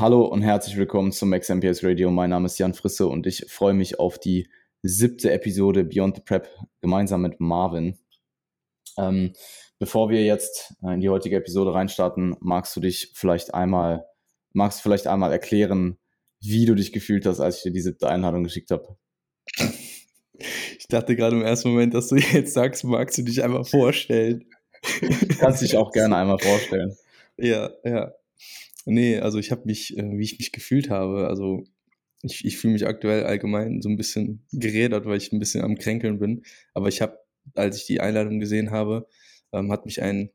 Hallo und herzlich willkommen zum Max MPS Radio. Mein Name ist Jan Frisse und ich freue mich auf die siebte Episode Beyond the Prep gemeinsam mit Marvin. Ähm, bevor wir jetzt in die heutige Episode reinstarten, magst du dich vielleicht einmal, magst du vielleicht einmal erklären, wie du dich gefühlt hast, als ich dir die siebte Einladung geschickt habe? Ich dachte gerade im ersten Moment, dass du jetzt sagst, magst du dich einmal vorstellen? Kannst dich auch gerne einmal vorstellen. Ja, ja. Nee, also ich habe mich, äh, wie ich mich gefühlt habe, also ich, ich fühle mich aktuell allgemein so ein bisschen gerädert, weil ich ein bisschen am Kränkeln bin. Aber ich habe, als ich die Einladung gesehen habe, ähm, hat mich ein,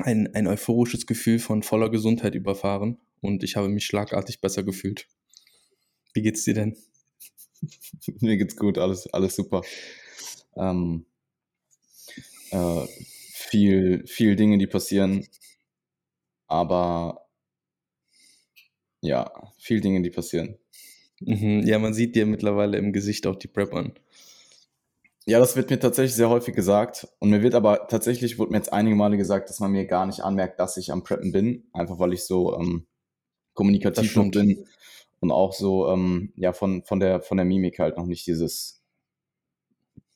ein, ein euphorisches Gefühl von voller Gesundheit überfahren und ich habe mich schlagartig besser gefühlt. Wie geht's dir denn? Mir geht's gut, alles, alles super. Ähm, äh, viel, viel Dinge, die passieren, aber ja, viel Dinge, die passieren. Mhm, ja, man sieht dir mittlerweile im Gesicht auch die Prep an. Ja, das wird mir tatsächlich sehr häufig gesagt. Und mir wird aber tatsächlich, wurde mir jetzt einige Male gesagt, dass man mir gar nicht anmerkt, dass ich am Preppen bin. Einfach weil ich so ähm, kommunikativ noch bin und auch so, ähm, ja, von, von, der, von der Mimik halt noch nicht dieses,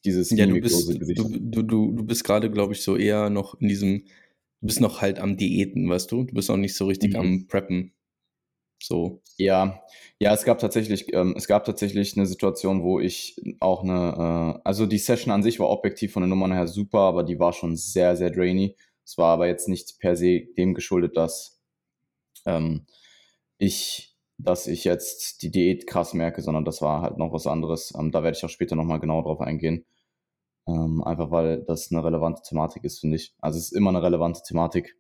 dieses ja, du bist, Gesicht. Du, du, du, bist gerade, glaube ich, so eher noch in diesem, du bist noch halt am Diäten, weißt du? Du bist noch nicht so richtig mhm. am Preppen. So. Ja, ja, es gab tatsächlich, ähm, es gab tatsächlich eine Situation, wo ich auch eine, äh, also die Session an sich war objektiv von den Nummern her super, aber die war schon sehr, sehr drainy. Es war aber jetzt nicht per se dem geschuldet, dass ähm, ich, dass ich jetzt die Diät krass merke, sondern das war halt noch was anderes. Ähm, da werde ich auch später nochmal genau drauf eingehen. Ähm, einfach weil das eine relevante Thematik ist, finde ich. Also es ist immer eine relevante Thematik.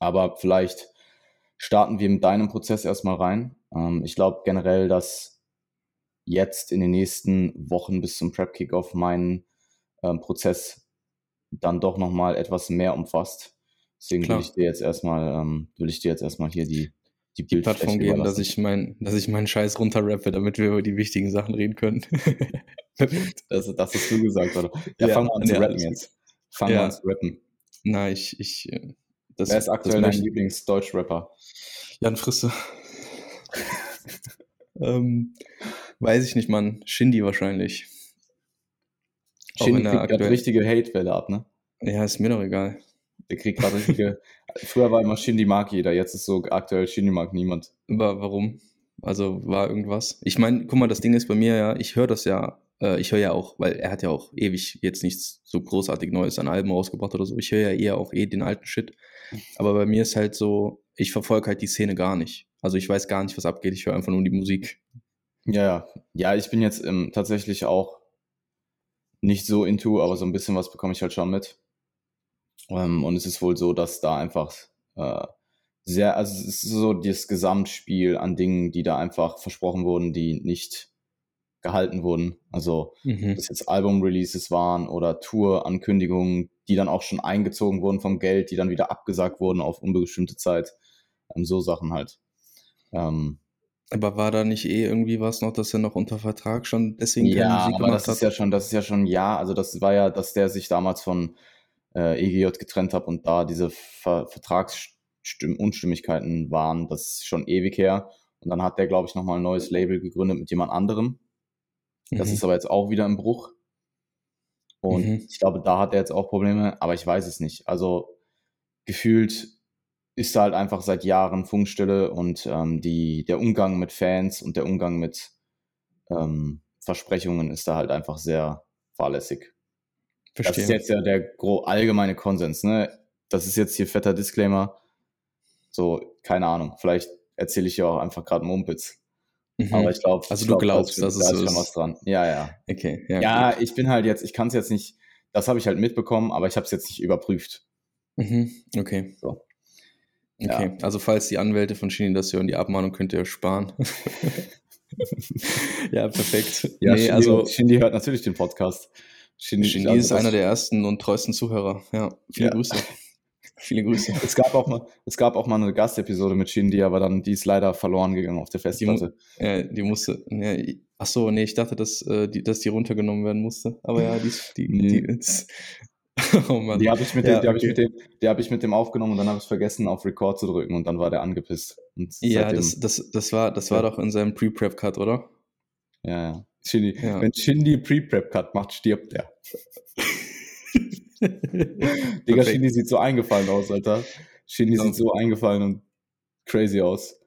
Aber vielleicht starten wir mit deinem Prozess erstmal rein. Ähm, ich glaube generell, dass jetzt in den nächsten Wochen bis zum Prep Kickoff mein ähm, Prozess dann doch nochmal etwas mehr umfasst. Deswegen Klar. will ich dir jetzt erstmal, ähm, will ich dir jetzt erstmal hier die, die, die Plattform geben, dass ich mein, dass ich meinen Scheiß runterrappe, damit wir über die wichtigen Sachen reden können. das, das hast du gesagt, oder? Ja, ja fangen wir an zu rappen jetzt. Fangen ja. wir an zu rappen. Na, ich, ich, äh, das, Wer ist aktuell dein Lieblings-Deutsch-Rapper? Jan Frisse. ähm, weiß ich nicht, Mann. Shindy wahrscheinlich. Shindy kriegt gerade richtige Hate-Welle ab, ne? Ja, ist mir doch egal. Der kriegt gerade richtige. Früher war immer Shindy mag jeder, jetzt ist so aktuell Shindy mag niemand. Aber warum? Also war irgendwas? Ich meine, guck mal, das Ding ist bei mir ja, ich höre das ja äh, ich höre ja auch, weil er hat ja auch ewig jetzt nichts so großartig Neues an Alben rausgebracht oder so. Ich höre ja eher auch eh den alten Shit. Aber bei mir ist halt so, ich verfolge halt die Szene gar nicht. Also ich weiß gar nicht, was abgeht. Ich höre einfach nur die Musik. Ja, ja. Ja, ich bin jetzt ähm, tatsächlich auch nicht so into, aber so ein bisschen was bekomme ich halt schon mit. Ähm, und es ist wohl so, dass da einfach äh, sehr, also es ist so das Gesamtspiel an Dingen, die da einfach versprochen wurden, die nicht gehalten wurden. Also, mhm. dass jetzt Album-Releases waren oder Tour-Ankündigungen, die dann auch schon eingezogen wurden vom Geld, die dann wieder abgesagt wurden auf unbestimmte Zeit. Ähm, so Sachen halt. Ähm, aber war da nicht eh irgendwie was noch, dass er noch unter Vertrag schon deswegen ja, Musik aber das hat? ist ja schon, das ist ja schon ja, also das war ja, dass der sich damals von äh, EGJ getrennt hat und da diese Ver Vertragsunstimmigkeiten waren, das ist schon ewig her. Und dann hat der, glaube ich, nochmal ein neues Label gegründet mit jemand anderem. Das mhm. ist aber jetzt auch wieder im Bruch. Und mhm. ich glaube, da hat er jetzt auch Probleme, aber ich weiß es nicht. Also gefühlt ist da halt einfach seit Jahren Funkstille und ähm, die, der Umgang mit Fans und der Umgang mit ähm, Versprechungen ist da halt einfach sehr fahrlässig. Verstehe. Das ist jetzt ja der allgemeine Konsens. Ne? Das ist jetzt hier fetter Disclaimer. So, keine Ahnung. Vielleicht erzähle ich ja auch einfach gerade Mumpitz. Mhm. Aber ich glaube, also ich du glaub, glaubst, dass da es so ist schon was dran. Ja, ja. Okay. Ja, ja ich bin halt jetzt, ich kann es jetzt nicht, das habe ich halt mitbekommen, aber ich habe es jetzt nicht überprüft. Mhm. Okay. So. Okay, ja. also falls die Anwälte von Shindy das hören, die Abmahnung könnt ihr sparen. ja, perfekt. Ja, nee, Shindy, also Shindy hört natürlich den Podcast. Shindy, Shindy also ist einer der ersten und treuesten Zuhörer. Ja, viele ja. Grüße. Viele Grüße. Es gab auch mal, es gab auch mal eine Gastepisode mit Shindy, aber dann die ist leider verloren gegangen auf der Festplatte. Die, äh, die musste. Ja, ach so, nee, ich dachte, dass, äh, die, dass die runtergenommen werden musste. Aber ja, die, die, nee. die ist, oh Die habe ich, mit ja, dem, die hab okay. ich, mit dem, die hab ich mit dem aufgenommen und dann habe ich vergessen, auf Record zu drücken und dann war der angepisst. ja, das, das, das war, das war doch in seinem Pre-Prep-Cut, oder? Ja, ja. Shindy. Ja. Wenn Shindy Pre-Prep-Cut macht, stirbt der. Digga, Shindy sieht so eingefallen aus, Alter. Shindy ja. sieht so eingefallen und crazy aus.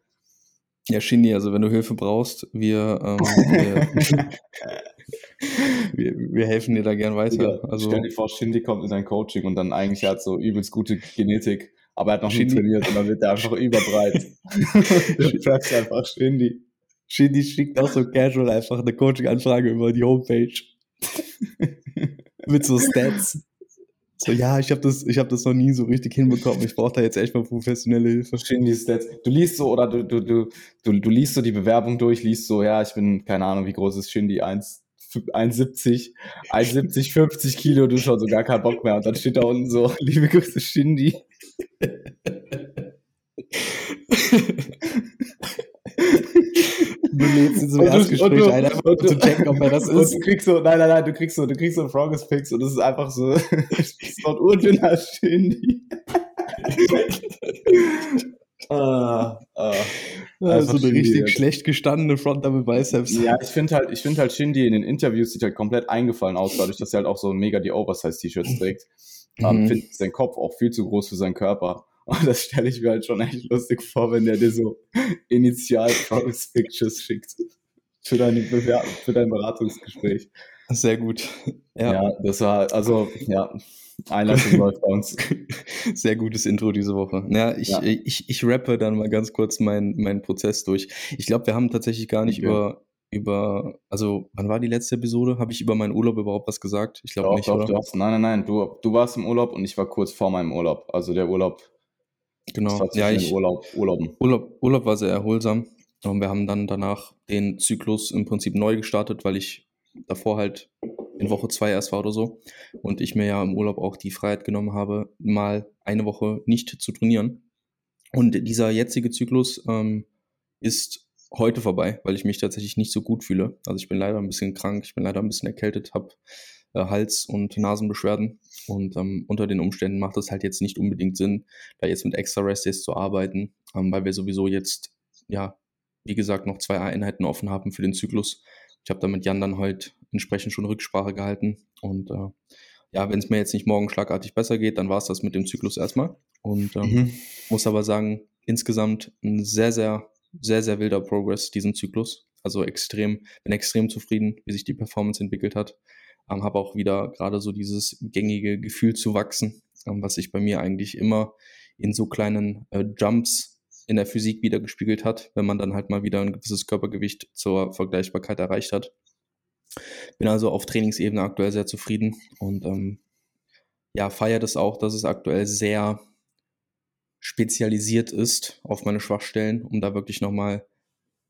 Ja, Shindy, also wenn du Hilfe brauchst, wir, ähm, wir, wir, wir, helfen dir da gern weiter. Ja, also, stell dir vor, Shindy kommt in dein Coaching und dann eigentlich hat so übelst gute Genetik, aber er hat noch Shindy. nie trainiert und dann wird er einfach überbreit. du fragst einfach Shindy. Shindy schickt auch so casual einfach eine Coaching-Anfrage über die Homepage. Mit so Stats. So, ja, ich habe das, hab das noch nie so richtig hinbekommen. Ich brauche da jetzt echt mal professionelle Hilfe. Verstehen die Stats. Du liest so, oder du, du, du, du, du liest so die Bewerbung durch, liest so, ja, ich bin, keine Ahnung, wie groß ist Shindy? 1,70, 1,70, 50 Kilo, du schon so gar keinen Bock mehr. Und dann steht da unten so, liebe Grüße, Shindy. du lädst in so ein Erstgespräch ein, einfach um zu checken, ob er das ist. du kriegst so, nein, nein, nein, du kriegst so, du kriegst so ein Frogges Pix und das ist einfach so, ein urdünner Shindy. ah, ah. Ja, so eine richtig jetzt. schlecht gestandene Front Double Biceps. Ja, ich finde halt, ich finde halt Shindy in den Interviews sieht halt komplett eingefallen aus, dadurch, dass er halt auch so mega die Oversize-T-Shirts trägt. Mhm. Um, finde sein Kopf auch viel zu groß für seinen Körper. Und das stelle ich mir halt schon echt lustig vor, wenn der dir so initial Progress Pictures schickt für, deine Bewer für dein Beratungsgespräch. Sehr gut. Ja. ja, das war, also, ja, Einleitung läuft bei uns. Sehr gutes Intro diese Woche. Ja, ich, ja. ich, ich rappe dann mal ganz kurz meinen mein Prozess durch. Ich glaube, wir haben tatsächlich gar nicht okay. über, über, also, wann war die letzte Episode? Habe ich über meinen Urlaub überhaupt was gesagt? Ich glaube nicht, doch, oder? Du hast, nein, nein, nein, du, du warst im Urlaub und ich war kurz vor meinem Urlaub. Also der Urlaub Genau, ja, ich, Urlaub, Urlauben. Urlaub, Urlaub war sehr erholsam. Und wir haben dann danach den Zyklus im Prinzip neu gestartet, weil ich davor halt in Woche zwei erst war oder so. Und ich mir ja im Urlaub auch die Freiheit genommen habe, mal eine Woche nicht zu trainieren. Und dieser jetzige Zyklus ähm, ist heute vorbei, weil ich mich tatsächlich nicht so gut fühle. Also ich bin leider ein bisschen krank, ich bin leider ein bisschen erkältet, habe äh, Hals- und Nasenbeschwerden. Und ähm, unter den Umständen macht es halt jetzt nicht unbedingt Sinn, da jetzt mit extra Rest Days zu arbeiten, ähm, weil wir sowieso jetzt, ja, wie gesagt, noch zwei Einheiten offen haben für den Zyklus. Ich habe da mit Jan dann halt entsprechend schon Rücksprache gehalten. Und äh, ja, wenn es mir jetzt nicht morgen schlagartig besser geht, dann war es das mit dem Zyklus erstmal. Und ähm, mhm. muss aber sagen, insgesamt ein sehr, sehr, sehr, sehr wilder Progress diesen Zyklus. Also extrem, bin extrem zufrieden, wie sich die Performance entwickelt hat. Ähm, habe auch wieder gerade so dieses gängige Gefühl zu wachsen, ähm, was sich bei mir eigentlich immer in so kleinen äh, Jumps in der Physik wieder gespiegelt hat, wenn man dann halt mal wieder ein gewisses Körpergewicht zur Vergleichbarkeit erreicht hat. Bin also auf Trainingsebene aktuell sehr zufrieden und ähm, ja, feiere das auch, dass es aktuell sehr spezialisiert ist auf meine Schwachstellen, um da wirklich nochmal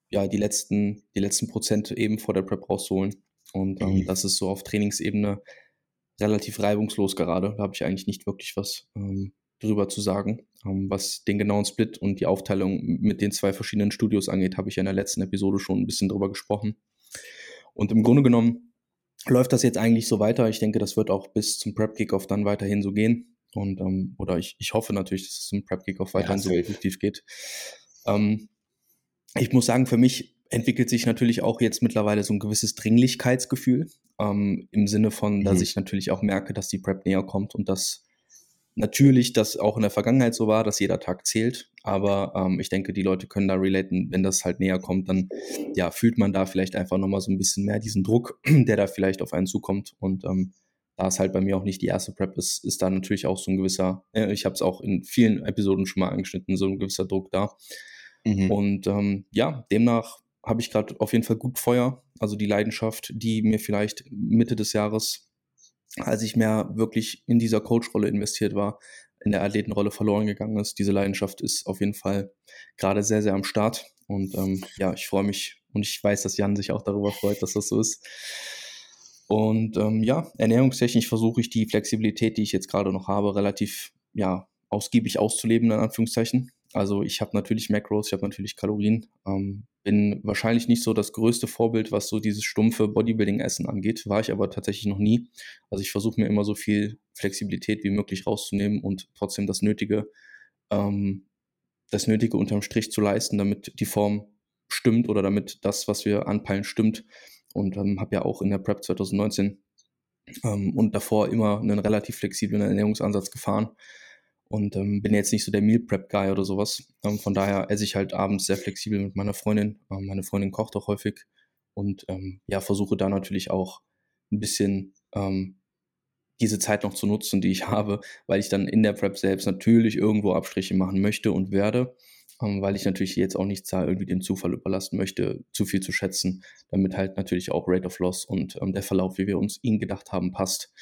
ja, die letzten, die letzten Prozent eben vor der Prep rauszuholen. Und ähm, mhm. das ist so auf Trainingsebene relativ reibungslos gerade. Da habe ich eigentlich nicht wirklich was ähm, drüber zu sagen. Ähm, was den genauen Split und die Aufteilung mit den zwei verschiedenen Studios angeht, habe ich ja in der letzten Episode schon ein bisschen drüber gesprochen. Und im Grunde genommen läuft das jetzt eigentlich so weiter. Ich denke, das wird auch bis zum Prep Kickoff dann weiterhin so gehen. Und ähm, oder ich, ich hoffe natürlich, dass es zum Prep Kickoff weiterhin ja, so effektiv geht. Ähm, ich muss sagen, für mich entwickelt sich natürlich auch jetzt mittlerweile so ein gewisses Dringlichkeitsgefühl ähm, im Sinne von, mhm. dass ich natürlich auch merke, dass die Prep näher kommt und dass natürlich das auch in der Vergangenheit so war, dass jeder Tag zählt. Aber ähm, ich denke, die Leute können da relaten, wenn das halt näher kommt, dann ja fühlt man da vielleicht einfach nochmal so ein bisschen mehr diesen Druck, der da vielleicht auf einen zukommt. Und ähm, da es halt bei mir auch nicht die erste Prep ist, ist da natürlich auch so ein gewisser, äh, ich habe es auch in vielen Episoden schon mal angeschnitten, so ein gewisser Druck da. Mhm. Und ähm, ja, demnach habe ich gerade auf jeden Fall gut Feuer. Also die Leidenschaft, die mir vielleicht Mitte des Jahres, als ich mehr wirklich in dieser Coach-Rolle investiert war, in der Athletenrolle verloren gegangen ist. Diese Leidenschaft ist auf jeden Fall gerade sehr, sehr am Start. Und ähm, ja, ich freue mich und ich weiß, dass Jan sich auch darüber freut, dass das so ist. Und ähm, ja, ernährungstechnisch versuche ich die Flexibilität, die ich jetzt gerade noch habe, relativ ja, ausgiebig auszuleben, in Anführungszeichen. Also ich habe natürlich Macros, ich habe natürlich Kalorien, ähm, bin wahrscheinlich nicht so das größte Vorbild, was so dieses stumpfe Bodybuilding-Essen angeht, war ich aber tatsächlich noch nie. Also ich versuche mir immer so viel Flexibilität wie möglich rauszunehmen und trotzdem das Nötige ähm, das Nötige unterm Strich zu leisten, damit die Form stimmt oder damit das, was wir anpeilen, stimmt. Und ähm, habe ja auch in der Prep 2019 ähm, und davor immer einen relativ flexiblen Ernährungsansatz gefahren und ähm, bin jetzt nicht so der Meal Prep Guy oder sowas. Ähm, von daher esse ich halt abends sehr flexibel mit meiner Freundin. Ähm, meine Freundin kocht auch häufig und ähm, ja, versuche da natürlich auch ein bisschen ähm, diese Zeit noch zu nutzen, die ich habe, weil ich dann in der Prep selbst natürlich irgendwo Abstriche machen möchte und werde, ähm, weil ich natürlich jetzt auch nicht da irgendwie dem Zufall überlassen möchte, zu viel zu schätzen, damit halt natürlich auch Rate of Loss und ähm, der Verlauf, wie wir uns ihn gedacht haben, passt.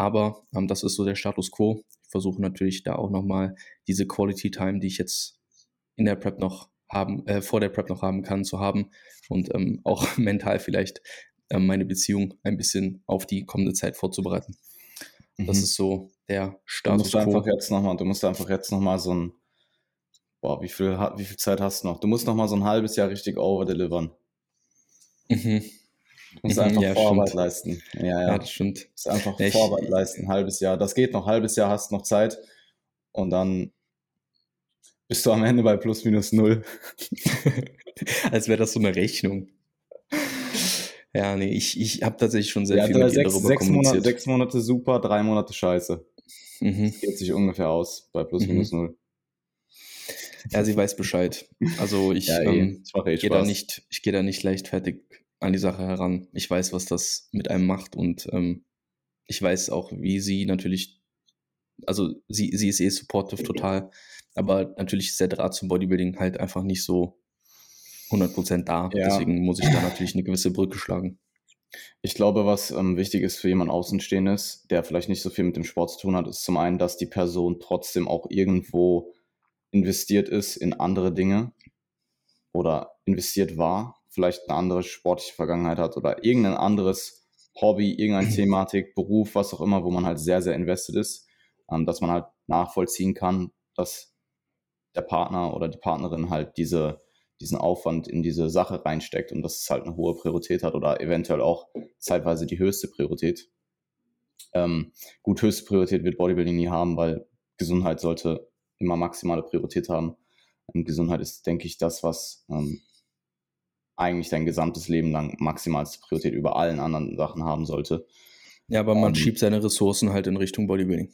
Aber ähm, das ist so der Status quo. Ich versuche natürlich da auch nochmal diese Quality Time, die ich jetzt in der Prep noch haben, äh, vor der Prep noch haben kann, zu haben und ähm, auch mental vielleicht ähm, meine Beziehung ein bisschen auf die kommende Zeit vorzubereiten. Das mhm. ist so der Status. Du musst einfach jetzt noch mal, du musst einfach jetzt noch mal so ein, boah, wie viel, wie viel Zeit hast du noch? Du musst noch mal so ein halbes Jahr richtig overdelivern. Mhm. Mhm, einfach ja, Vorarbeit stimmt. leisten. Ja, ja, ja. das stimmt. Du musst einfach ja, Vorarbeit leisten, halbes Jahr. Das geht noch, halbes Jahr hast du noch Zeit und dann bist du am Ende bei plus minus null. Als wäre das so eine Rechnung. Ja, nee, ich, ich habe tatsächlich schon sehr ja, viel mit sechs, darüber sechs kommuniziert. Monate, sechs Monate super, drei Monate scheiße. Mhm. Geht sich ungefähr aus bei plus mhm. minus null. Ja, sie weiß Bescheid. Also ich, ja, ähm, eh gehe da nicht, ich gehe da nicht leichtfertig an die Sache heran. Ich weiß, was das mit einem macht und ähm, ich weiß auch, wie sie natürlich, also sie, sie ist eh supportive total, aber natürlich ist der Draht zum Bodybuilding halt einfach nicht so 100% da. Ja. Deswegen muss ich da natürlich eine gewisse Brücke schlagen. Ich glaube, was ähm, wichtig ist für jemanden Außenstehendes, der vielleicht nicht so viel mit dem Sport zu tun hat, ist zum einen, dass die Person trotzdem auch irgendwo investiert ist in andere Dinge oder investiert war, vielleicht eine andere sportliche Vergangenheit hat oder irgendein anderes Hobby, irgendeine Thematik, Beruf, was auch immer, wo man halt sehr, sehr invested ist, ähm, dass man halt nachvollziehen kann, dass der Partner oder die Partnerin halt diese diesen Aufwand in diese Sache reinsteckt und dass es halt eine hohe Priorität hat oder eventuell auch zeitweise die höchste Priorität. Ähm, gut, höchste Priorität wird Bodybuilding nie haben, weil Gesundheit sollte immer maximale Priorität haben. Und Gesundheit ist, denke ich, das, was ähm, eigentlich dein gesamtes Leben lang maximalste Priorität über allen anderen Sachen haben sollte. Ja, aber man ähm, schiebt seine Ressourcen halt in Richtung Bodybuilding.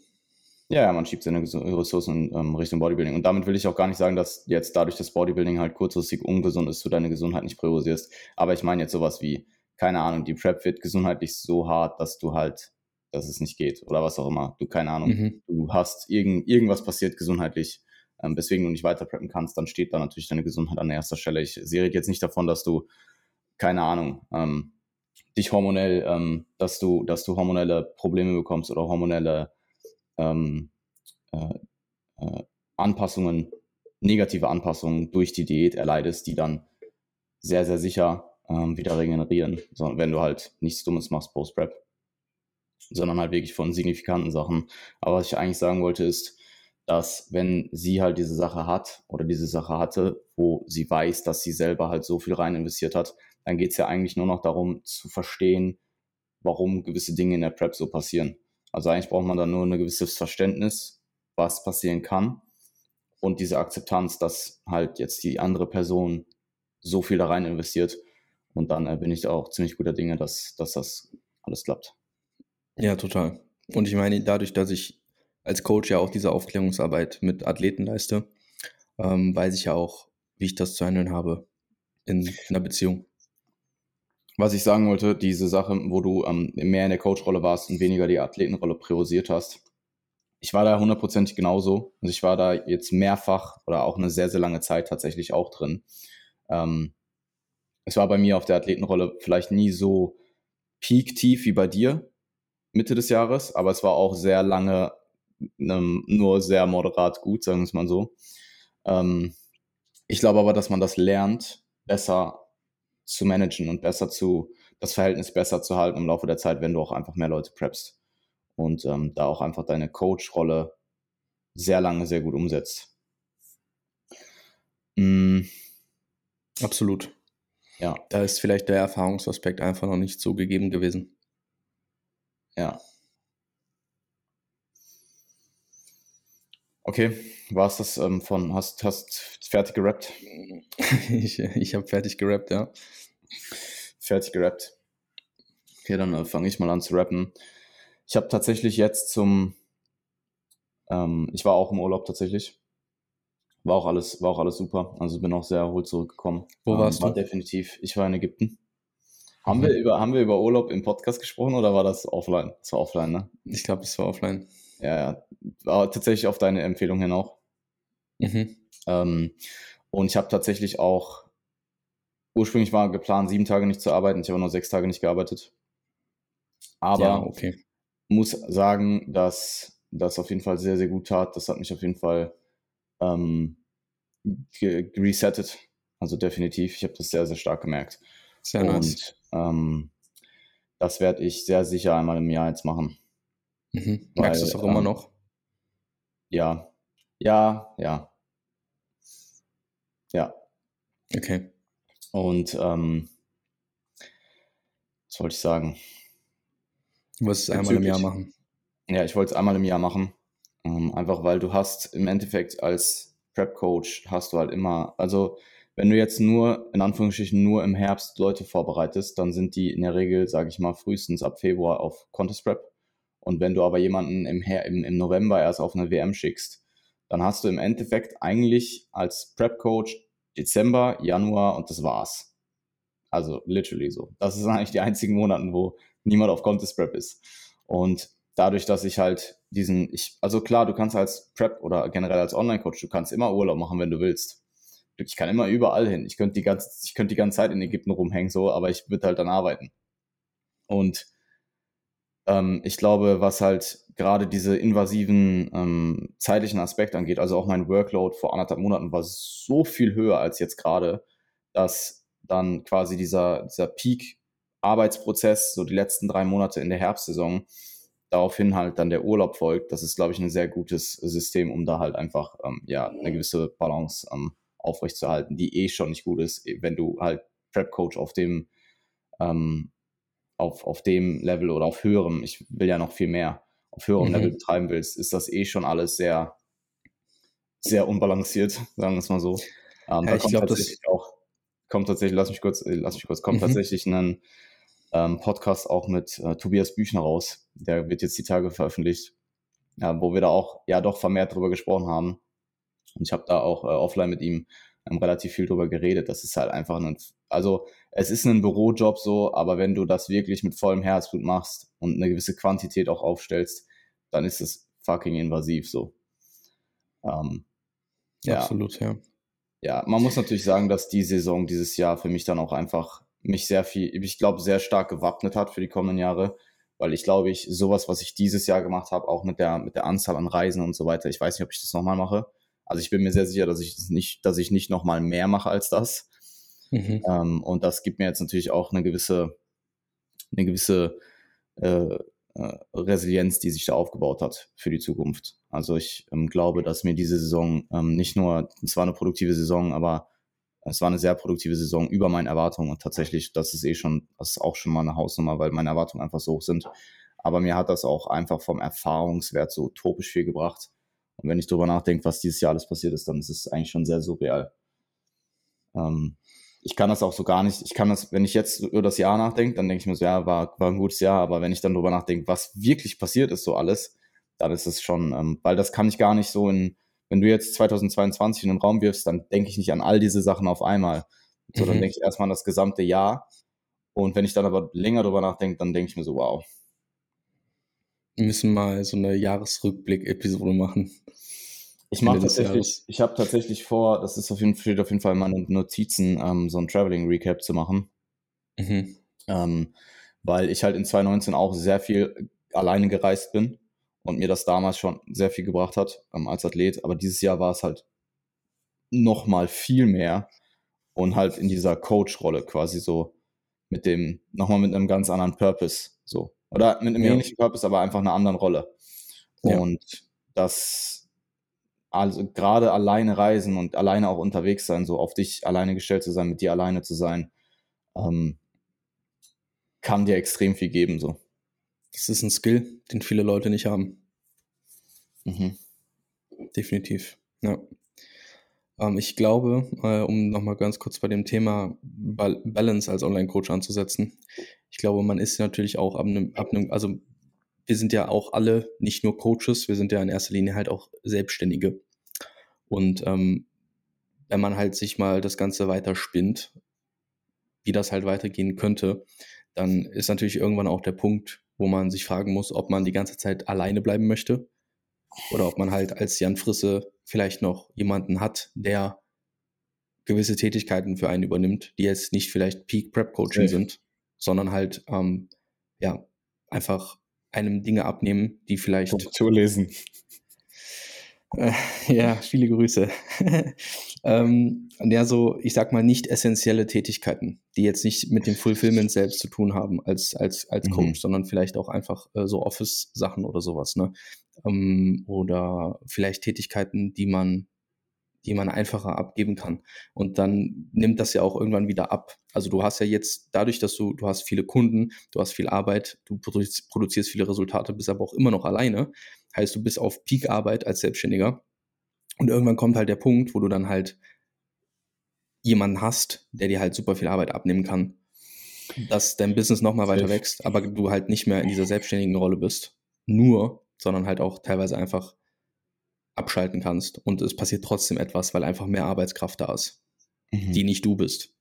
Ja, ja, man schiebt seine Ressourcen in ähm, Richtung Bodybuilding. Und damit will ich auch gar nicht sagen, dass jetzt dadurch das Bodybuilding halt kurzfristig ungesund ist, du deine Gesundheit nicht priorisierst. Aber ich meine jetzt sowas wie, keine Ahnung, die Prep wird gesundheitlich so hart, dass du halt, dass es nicht geht oder was auch immer. Du, keine Ahnung, mhm. du hast irgend, irgendwas passiert gesundheitlich, ähm, weswegen du nicht weiter preppen kannst, dann steht da natürlich deine Gesundheit an erster Stelle. Ich sehe jetzt nicht davon, dass du, keine Ahnung, ähm, dich hormonell, ähm, dass du, dass du hormonelle Probleme bekommst oder hormonelle ähm, äh, äh, Anpassungen, negative Anpassungen durch die Diät erleidest, die dann sehr, sehr sicher ähm, wieder regenerieren, sondern wenn du halt nichts Dummes machst post-Prep, sondern halt wirklich von signifikanten Sachen. Aber was ich eigentlich sagen wollte ist, dass wenn sie halt diese Sache hat oder diese Sache hatte, wo sie weiß, dass sie selber halt so viel rein investiert hat, dann geht es ja eigentlich nur noch darum zu verstehen, warum gewisse Dinge in der Prep so passieren. Also eigentlich braucht man da nur ein gewisses Verständnis, was passieren kann und diese Akzeptanz, dass halt jetzt die andere Person so viel da rein investiert. Und dann äh, bin ich auch ziemlich guter Dinge, dass, dass das alles klappt. Ja, total. Und ich meine, dadurch, dass ich als Coach ja auch diese Aufklärungsarbeit mit Athleten leiste, ähm, weiß ich ja auch, wie ich das zu handeln habe in, in einer Beziehung was ich sagen wollte, diese Sache, wo du ähm, mehr in der Coach-Rolle warst und weniger die Athletenrolle priorisiert hast. Ich war da hundertprozentig genauso. Also ich war da jetzt mehrfach oder auch eine sehr, sehr lange Zeit tatsächlich auch drin. Ähm, es war bei mir auf der Athletenrolle vielleicht nie so peak-tief wie bei dir Mitte des Jahres, aber es war auch sehr lange ähm, nur sehr moderat gut, sagen wir es mal so. Ähm, ich glaube aber, dass man das lernt, besser zu managen und besser zu, das Verhältnis besser zu halten im Laufe der Zeit, wenn du auch einfach mehr Leute preppst. Und ähm, da auch einfach deine Coach-Rolle sehr lange sehr gut umsetzt. Mm. Absolut. Ja. Da ist vielleicht der Erfahrungsaspekt einfach noch nicht so gegeben gewesen. Ja. Okay. war es das ähm, von, hast, hast fertig gerappt? ich ich habe fertig gerappt, ja. Fertig gerappt. Okay, dann äh, fange ich mal an zu rappen. Ich habe tatsächlich jetzt zum, ähm, ich war auch im Urlaub tatsächlich. War auch alles, war auch alles super. Also bin auch sehr erholt zurückgekommen. Wo Ähm, warst war du? definitiv. Ich war in Ägypten. Haben Mhm. wir über, haben wir über Urlaub im Podcast gesprochen oder war das offline? Das war offline, ne? Ich glaube, es war offline. Ja, ja. Tatsächlich auf deine Empfehlung hin auch. Mhm. Ähm, und ich habe tatsächlich auch, ursprünglich war geplant, sieben Tage nicht zu arbeiten. Ich habe nur sechs Tage nicht gearbeitet. Aber ja, okay. muss sagen, dass das auf jeden Fall sehr, sehr gut tat. Das hat mich auf jeden Fall ähm, resettet. Also definitiv. Ich habe das sehr, sehr stark gemerkt. Sehr nice. Und ähm, das werde ich sehr sicher einmal im Jahr jetzt machen. Mhm. Merkst du weil, es auch immer ähm, noch? Ja, ja, ja. Ja. Okay. Und ähm, was wollte ich sagen? Du wirst es einmal im Jahr machen. Ja, ich wollte es einmal im Jahr machen. Ähm, einfach weil du hast im Endeffekt als Prep-Coach hast du halt immer, also wenn du jetzt nur, in Anführungsstrichen, nur im Herbst Leute vorbereitest, dann sind die in der Regel, sage ich mal, frühestens ab Februar auf Contest Prep. Und wenn du aber jemanden im, im, im November erst auf eine WM schickst, dann hast du im Endeffekt eigentlich als Prep-Coach Dezember, Januar und das war's. Also literally so. Das sind eigentlich die einzigen Monaten, wo niemand auf Contest Prep ist. Und dadurch, dass ich halt diesen, ich, also klar, du kannst als Prep oder generell als Online-Coach, du kannst immer Urlaub machen, wenn du willst. Ich kann immer überall hin. Ich könnte die ganze, ich könnte die ganze Zeit in Ägypten rumhängen, so, aber ich würde halt dann arbeiten. Und ähm, ich glaube, was halt gerade diese invasiven ähm, zeitlichen Aspekte angeht, also auch mein Workload vor anderthalb Monaten war so viel höher als jetzt gerade, dass dann quasi dieser, dieser Peak-Arbeitsprozess, so die letzten drei Monate in der Herbstsaison, daraufhin halt dann der Urlaub folgt. Das ist, glaube ich, ein sehr gutes System, um da halt einfach ähm, ja, eine gewisse Balance ähm, aufrechtzuerhalten, die eh schon nicht gut ist, wenn du halt Prep-Coach auf dem ähm, auf, auf dem Level oder auf höherem, ich will ja noch viel mehr, auf höherem Mhm. Level betreiben willst, ist das eh schon alles sehr, sehr unbalanciert, sagen wir es mal so. Ähm, Ja, da ich kommt glaub, das- tatsächlich auch, kommt tatsächlich, lass mich kurz, äh, lass mich kurz, kommt Mhm. tatsächlich ein ähm, Podcast auch mit äh, Tobias Büchner raus. Der wird jetzt die Tage veröffentlicht, ja, wo wir da auch ja doch vermehrt drüber gesprochen haben. Und ich habe da auch äh, offline mit ihm ähm, relativ viel drüber geredet. Das ist halt einfach ein, also es ist ein Bürojob so, aber wenn du das wirklich mit vollem Herzblut machst und eine gewisse Quantität auch aufstellst, dann ist es fucking invasiv so. Ähm, ja, Absolut, ja. ja, man muss natürlich sagen, dass die Saison dieses Jahr für mich dann auch einfach mich sehr viel, ich glaube, sehr stark gewappnet hat für die kommenden Jahre, weil ich glaube, ich sowas, was ich dieses Jahr gemacht habe, auch mit der, mit der Anzahl an Reisen und so weiter, ich weiß nicht, ob ich das nochmal mache. Also ich bin mir sehr sicher, dass ich nicht, dass ich nicht nochmal mehr mache als das. Mhm. Ähm, und das gibt mir jetzt natürlich auch eine gewisse, eine gewisse äh, äh, Resilienz, die sich da aufgebaut hat für die Zukunft. Also ich ähm, glaube, dass mir diese Saison ähm, nicht nur, es war eine produktive Saison, aber es war eine sehr produktive Saison über meinen Erwartungen und tatsächlich, das ist eh schon, das ist auch schon mal eine Hausnummer, weil meine Erwartungen einfach so hoch sind. Aber mir hat das auch einfach vom Erfahrungswert so utopisch viel gebracht. Und wenn ich drüber nachdenke, was dieses Jahr alles passiert ist, dann ist es eigentlich schon sehr surreal. Ähm, ich kann das auch so gar nicht, ich kann das, wenn ich jetzt über das Jahr nachdenke, dann denke ich mir so, ja, war, war ein gutes Jahr, aber wenn ich dann drüber nachdenke, was wirklich passiert ist, so alles, dann ist es schon, ähm, weil das kann ich gar nicht so in, wenn du jetzt 2022 in den Raum wirfst, dann denke ich nicht an all diese Sachen auf einmal. So, dann Mhm. denke ich erstmal an das gesamte Jahr. Und wenn ich dann aber länger drüber nachdenke, dann denke ich mir so, wow. Wir müssen mal so eine Jahresrückblick-Episode machen. Ich mache tatsächlich, ich habe tatsächlich vor, das ist auf jeden, steht auf jeden Fall in meinen Notizen, ähm, so ein Traveling Recap zu machen. Mhm. ähm, weil ich halt in 2019 auch sehr viel alleine gereist bin und mir das damals schon sehr viel gebracht hat ähm, als Athlet. Aber dieses Jahr war es halt noch mal viel mehr und halt in dieser Coach-Rolle quasi so mit dem, nochmal mit einem ganz anderen Purpose so. Oder mit einem Ja. ähnlichen Purpose, aber einfach einer anderen Rolle. Ja. Und das, also gerade alleine reisen und alleine auch unterwegs sein, so auf dich alleine gestellt zu sein, mit dir alleine zu sein, ähm, kann dir extrem viel geben, so. Das ist ein Skill, den viele Leute nicht haben. Mhm. Definitiv. Ja. Ähm, ich glaube, äh, um nochmal ganz kurz bei dem Thema Bal Balance als Online-Coach anzusetzen, ich glaube, man ist natürlich auch ab einem, ab einem, also wir sind ja auch alle nicht nur Coaches, wir sind ja in erster Linie halt auch Selbstständige. Und ähm, wenn man halt sich mal das Ganze weiter spinnt, wie das halt weitergehen könnte, dann ist natürlich irgendwann auch der Punkt, wo man sich fragen muss, ob man die ganze Zeit alleine bleiben möchte oder ob man halt als Jan Frisse vielleicht noch jemanden hat, der gewisse Tätigkeiten für einen übernimmt, die jetzt nicht vielleicht Peak Prep Coaching okay. sind, sondern halt ähm, ja einfach einem Dinge abnehmen, die vielleicht Struktur lesen. Äh, ja, viele Grüße. ähm, ja, so, ich sag mal, nicht essentielle Tätigkeiten, die jetzt nicht mit dem Fulfillment selbst zu tun haben als, als, als Coach, mhm. sondern vielleicht auch einfach äh, so Office-Sachen oder sowas, ne? Ähm, oder vielleicht Tätigkeiten, die man, die man einfacher abgeben kann. Und dann nimmt das ja auch irgendwann wieder ab. Also du hast ja jetzt, dadurch, dass du, du hast viele Kunden, du hast viel Arbeit, du produzierst viele Resultate, bist aber auch immer noch alleine Heißt, du bist auf Peak-Arbeit als Selbstständiger. Und irgendwann kommt halt der Punkt, wo du dann halt jemanden hast, der dir halt super viel Arbeit abnehmen kann, dass dein Business nochmal weiter wächst, aber du halt nicht mehr in dieser selbstständigen Rolle bist. Nur, sondern halt auch teilweise einfach abschalten kannst. Und es passiert trotzdem etwas, weil einfach mehr Arbeitskraft da ist, mhm. die nicht du bist.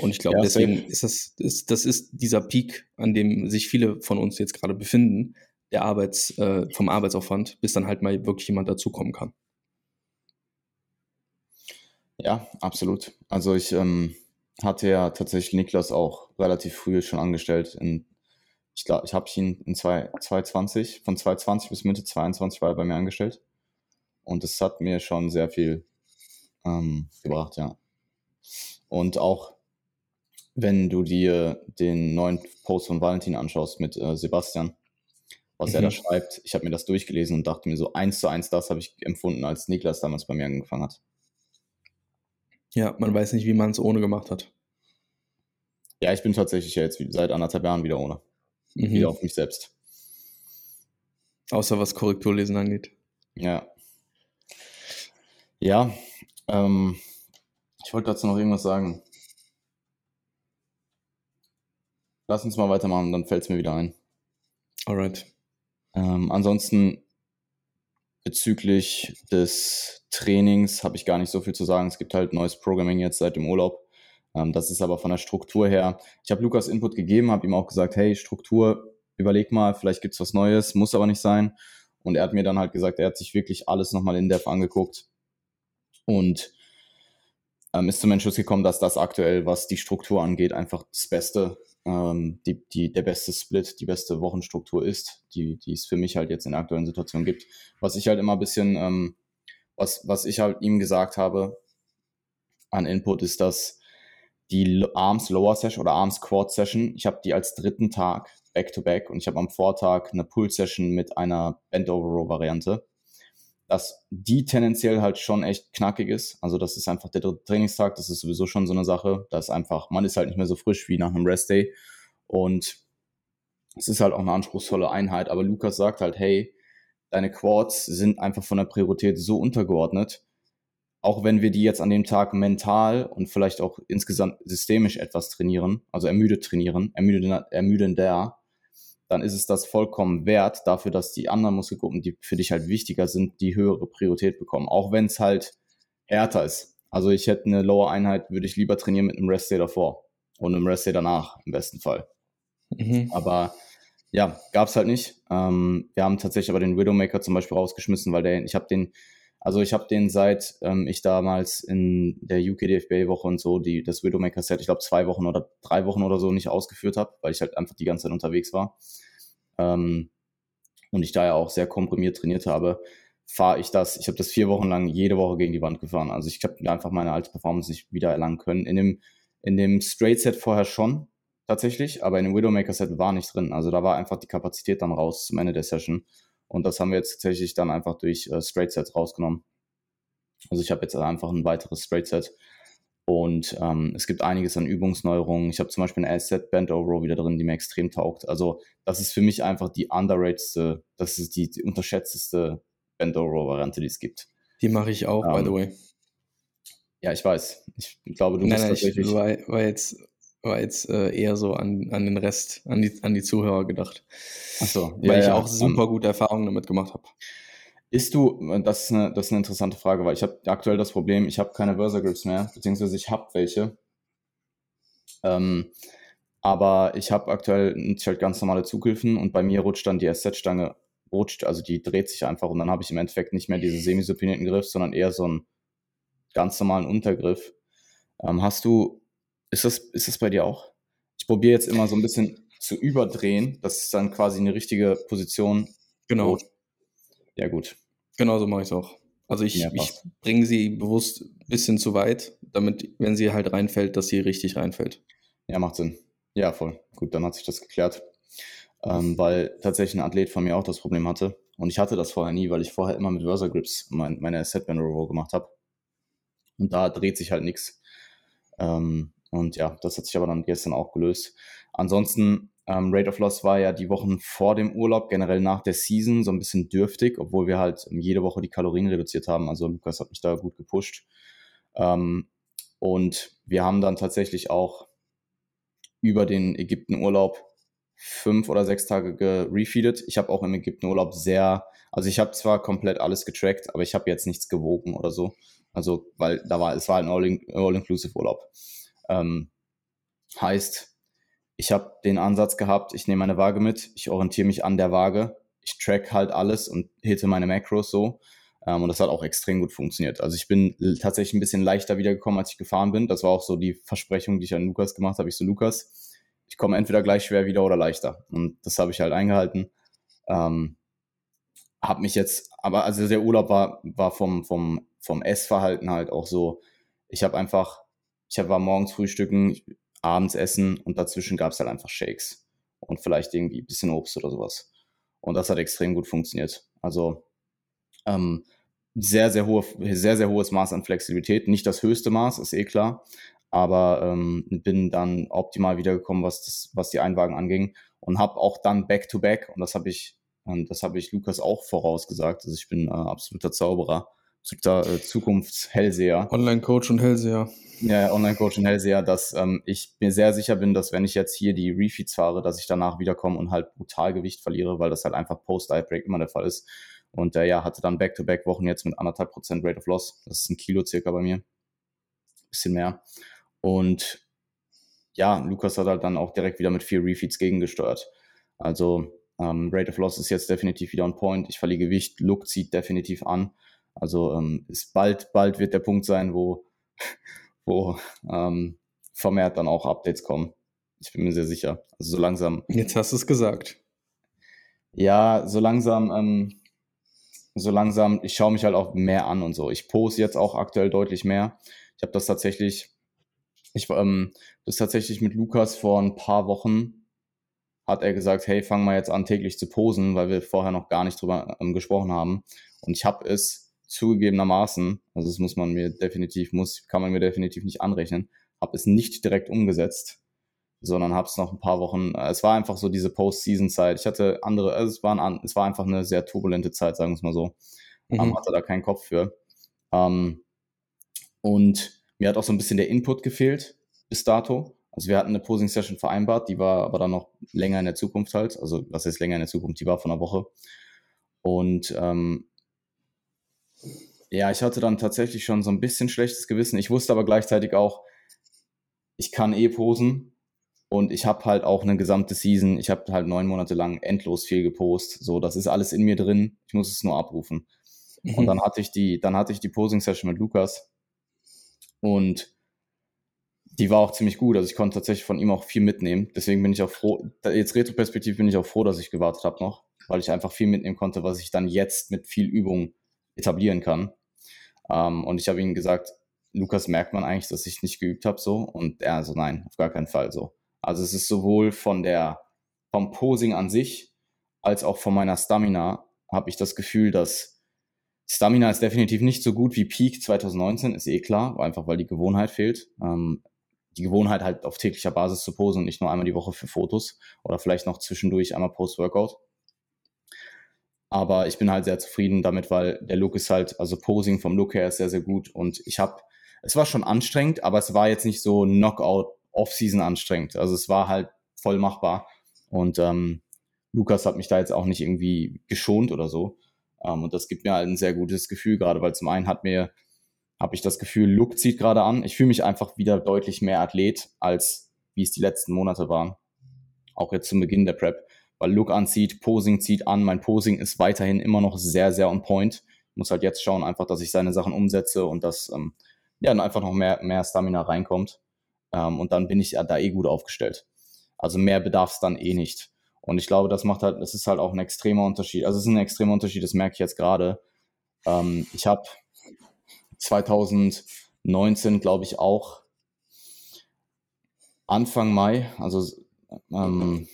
Und ich glaube, ja, deswegen ist das, ist, das ist dieser Peak, an dem sich viele von uns jetzt gerade befinden, der Arbeits, äh, vom Arbeitsaufwand, bis dann halt mal wirklich jemand dazukommen kann. Ja, absolut. Also ich ähm, hatte ja tatsächlich Niklas auch relativ früh schon angestellt. In, ich glaube, ich habe ihn in 2020, von 2020 bis Mitte 2022 war er bei mir angestellt. Und das hat mir schon sehr viel ähm, gebracht, ja. Und auch wenn du dir den neuen Post von Valentin anschaust mit äh, Sebastian, was mhm. er da mhm. schreibt. Ich habe mir das durchgelesen und dachte mir so, eins zu eins das habe ich empfunden, als Niklas damals bei mir angefangen hat. Ja, man weiß nicht, wie man es ohne gemacht hat. Ja, ich bin tatsächlich ja jetzt seit anderthalb Jahren wieder ohne. Mhm. Wieder auf mich selbst. Außer was Korrekturlesen angeht. Ja. Ja, ähm, ich wollte dazu noch irgendwas sagen. Lass uns mal weitermachen, dann fällt es mir wieder ein. Alright. Ähm, ansonsten bezüglich des Trainings habe ich gar nicht so viel zu sagen. Es gibt halt neues Programming jetzt seit dem Urlaub. Ähm, das ist aber von der Struktur her. Ich habe Lukas Input gegeben, habe ihm auch gesagt, hey, Struktur, überleg mal, vielleicht gibt es was Neues, muss aber nicht sein. Und er hat mir dann halt gesagt, er hat sich wirklich alles nochmal in Dev angeguckt und ähm, ist zum Entschluss gekommen, dass das aktuell, was die Struktur angeht, einfach das Beste ähm, die, die, der beste Split, die beste Wochenstruktur ist, die, die es für mich halt jetzt in der aktuellen Situation gibt. Was ich halt immer ein bisschen, ähm, was, was ich halt ihm gesagt habe an Input, ist, dass die Arms Lower Session oder Arms Quad Session, ich habe die als dritten Tag back to back und ich habe am Vortag eine Pull Session mit einer Bend Over Row Variante dass die tendenziell halt schon echt knackig ist. Also das ist einfach der dritte Trainingstag, das ist sowieso schon so eine Sache. Da ist einfach, man ist halt nicht mehr so frisch wie nach einem Restday. Und es ist halt auch eine anspruchsvolle Einheit. Aber Lukas sagt halt, hey, deine Quads sind einfach von der Priorität so untergeordnet. Auch wenn wir die jetzt an dem Tag mental und vielleicht auch insgesamt systemisch etwas trainieren, also ermüdet trainieren, ermüdender, ermüdender, dann ist es das vollkommen wert dafür, dass die anderen Muskelgruppen, die für dich halt wichtiger sind, die höhere Priorität bekommen. Auch wenn es halt härter ist. Also ich hätte eine Lower-Einheit, würde ich lieber trainieren mit einem Rest-Day davor und einem Rest-Day danach im besten Fall. Mhm. Aber ja, gab es halt nicht. Ähm, wir haben tatsächlich aber den Widowmaker zum Beispiel rausgeschmissen, weil der, ich habe den, also ich habe den seit ähm, ich damals in der UKDFBA-Woche und so, die, das Widowmaker-Set, ich glaube zwei Wochen oder drei Wochen oder so nicht ausgeführt habe, weil ich halt einfach die ganze Zeit unterwegs war. Ähm, und ich da ja auch sehr komprimiert trainiert habe, fahre ich das, ich habe das vier Wochen lang jede Woche gegen die Wand gefahren. Also ich habe einfach meine alte Performance nicht wieder erlangen können. In dem, in dem Straight-Set vorher schon, tatsächlich, aber in dem Widowmaker-Set war nicht drin. Also da war einfach die Kapazität dann raus zum Ende der Session. Und das haben wir jetzt tatsächlich dann einfach durch äh, Straight Sets rausgenommen. Also ich habe jetzt einfach ein weiteres Straight Set. Und ähm, es gibt einiges an Übungsneuerungen. Ich habe zum Beispiel eine Asset Band Over wieder drin, die mir extrem taugt. Also das ist für mich einfach die underratedste, das ist die, die unterschätzteste Band Over Variante, die es gibt. Die mache ich auch, um, by the ähm, way. Ja, ich weiß. Ich glaube, du nein, bist nein, tatsächlich. Ich war, war jetzt, war jetzt äh, eher so an, an den Rest, an die, an die Zuhörer gedacht. Achso, ja, Weil ich auch super um, gute Erfahrungen damit gemacht habe. Ist du, das ist, eine, das ist eine interessante Frage, weil ich habe aktuell das Problem, ich habe keine Versa Grips mehr, beziehungsweise ich habe welche. Ähm, aber ich habe aktuell halt ganz normale Zughilfen und bei mir rutscht dann die SZ-Stange, rutscht, also die dreht sich einfach und dann habe ich im Endeffekt nicht mehr diese semi-supinierten Griff, sondern eher so einen ganz normalen Untergriff. Ähm, hast du, ist das, ist das bei dir auch? Ich probiere jetzt immer so ein bisschen zu überdrehen, das ist dann quasi eine richtige Position. Genau. Rutscht. Ja, gut. Genau so mache ich es auch. Also ich, ja, ich bringe sie bewusst ein bisschen zu weit, damit, wenn sie halt reinfällt, dass sie richtig reinfällt. Ja, macht Sinn. Ja, voll. Gut, dann hat sich das geklärt. Ähm, weil tatsächlich ein Athlet von mir auch das Problem hatte. Und ich hatte das vorher nie, weil ich vorher immer mit Versa Grips mein, meine Setband Row gemacht habe. Und da dreht sich halt nichts. Ähm, und ja, das hat sich aber dann gestern auch gelöst. Ansonsten ähm, Rate of Loss war ja die Wochen vor dem Urlaub, generell nach der Season, so ein bisschen dürftig, obwohl wir halt jede Woche die Kalorien reduziert haben. Also Lukas hat mich da gut gepusht. Ähm, und wir haben dann tatsächlich auch über den Ägyptenurlaub fünf oder sechs Tage gerefeedet. Ich habe auch im Ägyptenurlaub sehr, also ich habe zwar komplett alles getrackt, aber ich habe jetzt nichts gewogen oder so. Also, weil da war, es war ein All-Inclusive-Urlaub. Ähm, heißt, ich habe den Ansatz gehabt, ich nehme meine Waage mit, ich orientiere mich an der Waage, ich track halt alles und hitte meine Macros so. Ähm, und das hat auch extrem gut funktioniert. Also ich bin tatsächlich ein bisschen leichter wiedergekommen, als ich gefahren bin. Das war auch so die Versprechung, die ich an Lukas gemacht habe. Ich so, Lukas, ich komme entweder gleich schwer wieder oder leichter. Und das habe ich halt eingehalten. Ähm, habe mich jetzt, aber also der Urlaub war, war vom, vom, vom Essverhalten halt auch so, ich habe einfach, ich war morgens frühstücken, abends essen und dazwischen gab es halt einfach Shakes und vielleicht irgendwie ein bisschen Obst oder sowas. Und das hat extrem gut funktioniert. Also ähm, sehr, sehr, hohe, sehr, sehr hohes Maß an Flexibilität. Nicht das höchste Maß, ist eh klar. Aber ähm, bin dann optimal wiedergekommen, was, das, was die Einwagen anging. Und habe auch dann Back-to-Back, -back, und das habe ich, und das habe ich Lukas auch vorausgesagt. Also ich bin äh, absoluter Zauberer, absoluter äh, Zukunftshellseher. Online-Coach und Hellseher ja, Online-Coach und Hellseher, dass ähm, ich mir sehr sicher bin, dass wenn ich jetzt hier die Refeeds fahre, dass ich danach wiederkomme und halt brutal Gewicht verliere, weil das halt einfach Post-Diet-Break immer der Fall ist. Und äh, ja, hatte dann Back-to-Back-Wochen jetzt mit anderthalb Prozent Rate of Loss. Das ist ein Kilo circa bei mir. Bisschen mehr. Und ja, Lukas hat halt dann auch direkt wieder mit vier Refeeds gegengesteuert. Also ähm, Rate of Loss ist jetzt definitiv wieder on point. Ich verliere Gewicht, Look zieht definitiv an. Also ähm, ist bald, bald wird der Punkt sein, wo wo ähm, vermehrt dann auch Updates kommen. Ich bin mir sehr sicher. Also so langsam. Jetzt hast du es gesagt. Ja, so langsam, ähm, so langsam, ich schaue mich halt auch mehr an und so. Ich poste jetzt auch aktuell deutlich mehr. Ich habe das tatsächlich, ich ähm, das tatsächlich mit Lukas vor ein paar Wochen hat er gesagt, hey, fang mal jetzt an täglich zu posen, weil wir vorher noch gar nicht drüber ähm, gesprochen haben. Und ich habe es zugegebenermaßen, also das muss man mir definitiv, muss, kann man mir definitiv nicht anrechnen, habe es nicht direkt umgesetzt, sondern habe es noch ein paar Wochen, äh, es war einfach so diese Post-Season-Zeit. Ich hatte andere, also es, war ein, es war einfach eine sehr turbulente Zeit, sagen wir es mal so. Mhm. Hatte da keinen Kopf für. Ähm, und mir hat auch so ein bisschen der Input gefehlt bis dato. Also wir hatten eine Posing-Session vereinbart, die war aber dann noch länger in der Zukunft halt. Also was heißt länger in der Zukunft? Die war von einer Woche. Und ähm, ja, ich hatte dann tatsächlich schon so ein bisschen schlechtes Gewissen. Ich wusste aber gleichzeitig auch, ich kann eh posen und ich habe halt auch eine gesamte Season. Ich habe halt neun Monate lang endlos viel gepostet. So, das ist alles in mir drin. Ich muss es nur abrufen. Mhm. Und dann hatte ich die, dann hatte ich die Posing-Session mit Lukas und die war auch ziemlich gut. Also ich konnte tatsächlich von ihm auch viel mitnehmen. Deswegen bin ich auch froh, jetzt retroperspektiv bin ich auch froh, dass ich gewartet habe noch, weil ich einfach viel mitnehmen konnte, was ich dann jetzt mit viel Übung etablieren kann. Ähm, und ich habe ihm gesagt, Lukas, merkt man eigentlich, dass ich nicht geübt habe so? Und er so, nein, auf gar keinen Fall so. Also es ist sowohl von der, vom Posing an sich, als auch von meiner Stamina habe ich das Gefühl, dass Stamina ist definitiv nicht so gut wie Peak 2019, ist eh klar, einfach weil die Gewohnheit fehlt. Ähm, die Gewohnheit halt auf täglicher Basis zu posen und nicht nur einmal die Woche für Fotos oder vielleicht noch zwischendurch einmal Post-Workout. Aber ich bin halt sehr zufrieden damit, weil der Look ist halt, also Posing vom Look her ist sehr, sehr gut. Und ich habe, es war schon anstrengend, aber es war jetzt nicht so Knockout Off-Season anstrengend. Also es war halt voll machbar. Und ähm, Lukas hat mich da jetzt auch nicht irgendwie geschont oder so. Ähm, und das gibt mir halt ein sehr gutes Gefühl, gerade weil zum einen hat mir, habe ich das Gefühl, Look zieht gerade an. Ich fühle mich einfach wieder deutlich mehr Athlet, als wie es die letzten Monate waren. Auch jetzt zum Beginn der Prep weil Look anzieht, Posing zieht an. Mein Posing ist weiterhin immer noch sehr, sehr on point. Muss halt jetzt schauen, einfach, dass ich seine Sachen umsetze und dass ähm, ja dann einfach noch mehr, mehr Stamina reinkommt. Ähm, und dann bin ich ja da eh gut aufgestellt. Also mehr bedarf es dann eh nicht. Und ich glaube, das macht halt, das ist halt auch ein extremer Unterschied. Also es ist ein extremer Unterschied, das merke ich jetzt gerade. Ähm, ich habe 2019, glaube ich, auch Anfang Mai, also ähm,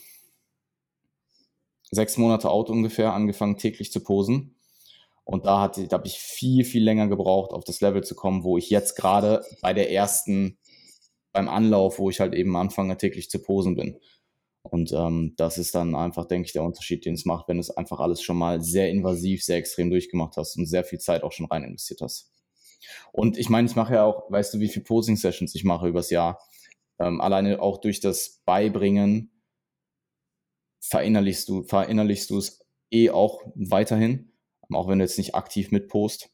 sechs Monate out ungefähr angefangen, täglich zu posen. Und da, da habe ich viel, viel länger gebraucht, auf das Level zu kommen, wo ich jetzt gerade bei der ersten, beim Anlauf, wo ich halt eben anfange, täglich zu posen bin. Und ähm, das ist dann einfach, denke ich, der Unterschied, den es macht, wenn du es einfach alles schon mal sehr invasiv, sehr extrem durchgemacht hast und sehr viel Zeit auch schon rein investiert hast. Und ich meine, ich mache ja auch, weißt du, wie viele Posing-Sessions ich mache übers Jahr. Ähm, alleine auch durch das Beibringen verinnerlichst du, verinnerlichst du es eh auch weiterhin, auch wenn du jetzt nicht aktiv mitpost.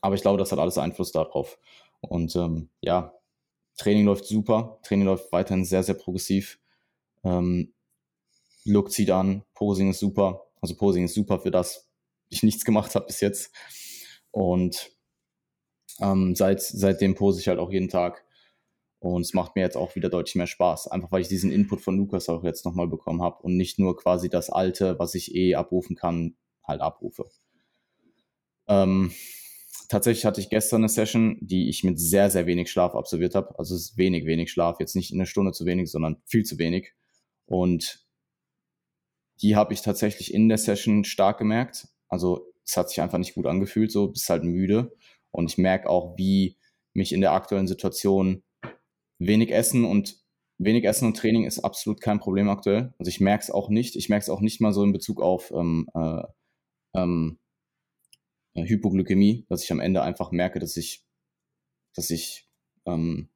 Aber ich glaube, das hat alles Einfluss darauf. Und ähm, ja, Training läuft super, Training läuft weiterhin sehr, sehr progressiv. Ähm, Look zieht an, Posing ist super. Also Posing ist super für das, ich nichts gemacht habe bis jetzt. Und ähm, seit, seitdem pose ich halt auch jeden Tag. Und es macht mir jetzt auch wieder deutlich mehr Spaß, einfach weil ich diesen Input von Lukas auch jetzt nochmal bekommen habe und nicht nur quasi das Alte, was ich eh abrufen kann, halt abrufe. Ähm, tatsächlich hatte ich gestern eine Session, die ich mit sehr, sehr wenig Schlaf absolviert habe. Also es ist wenig, wenig Schlaf. Jetzt nicht eine Stunde zu wenig, sondern viel zu wenig. Und die habe ich tatsächlich in der Session stark gemerkt. Also es hat sich einfach nicht gut angefühlt, so bist halt müde. Und ich merke auch, wie mich in der aktuellen Situation wenig Essen und wenig Essen und Training ist absolut kein Problem aktuell. Also ich merke es auch nicht. Ich merke es auch nicht mal so in Bezug auf ähm, äh, ähm, äh, Hypoglykämie, dass ich am Ende einfach merke, dass ich, dass ich, ähm,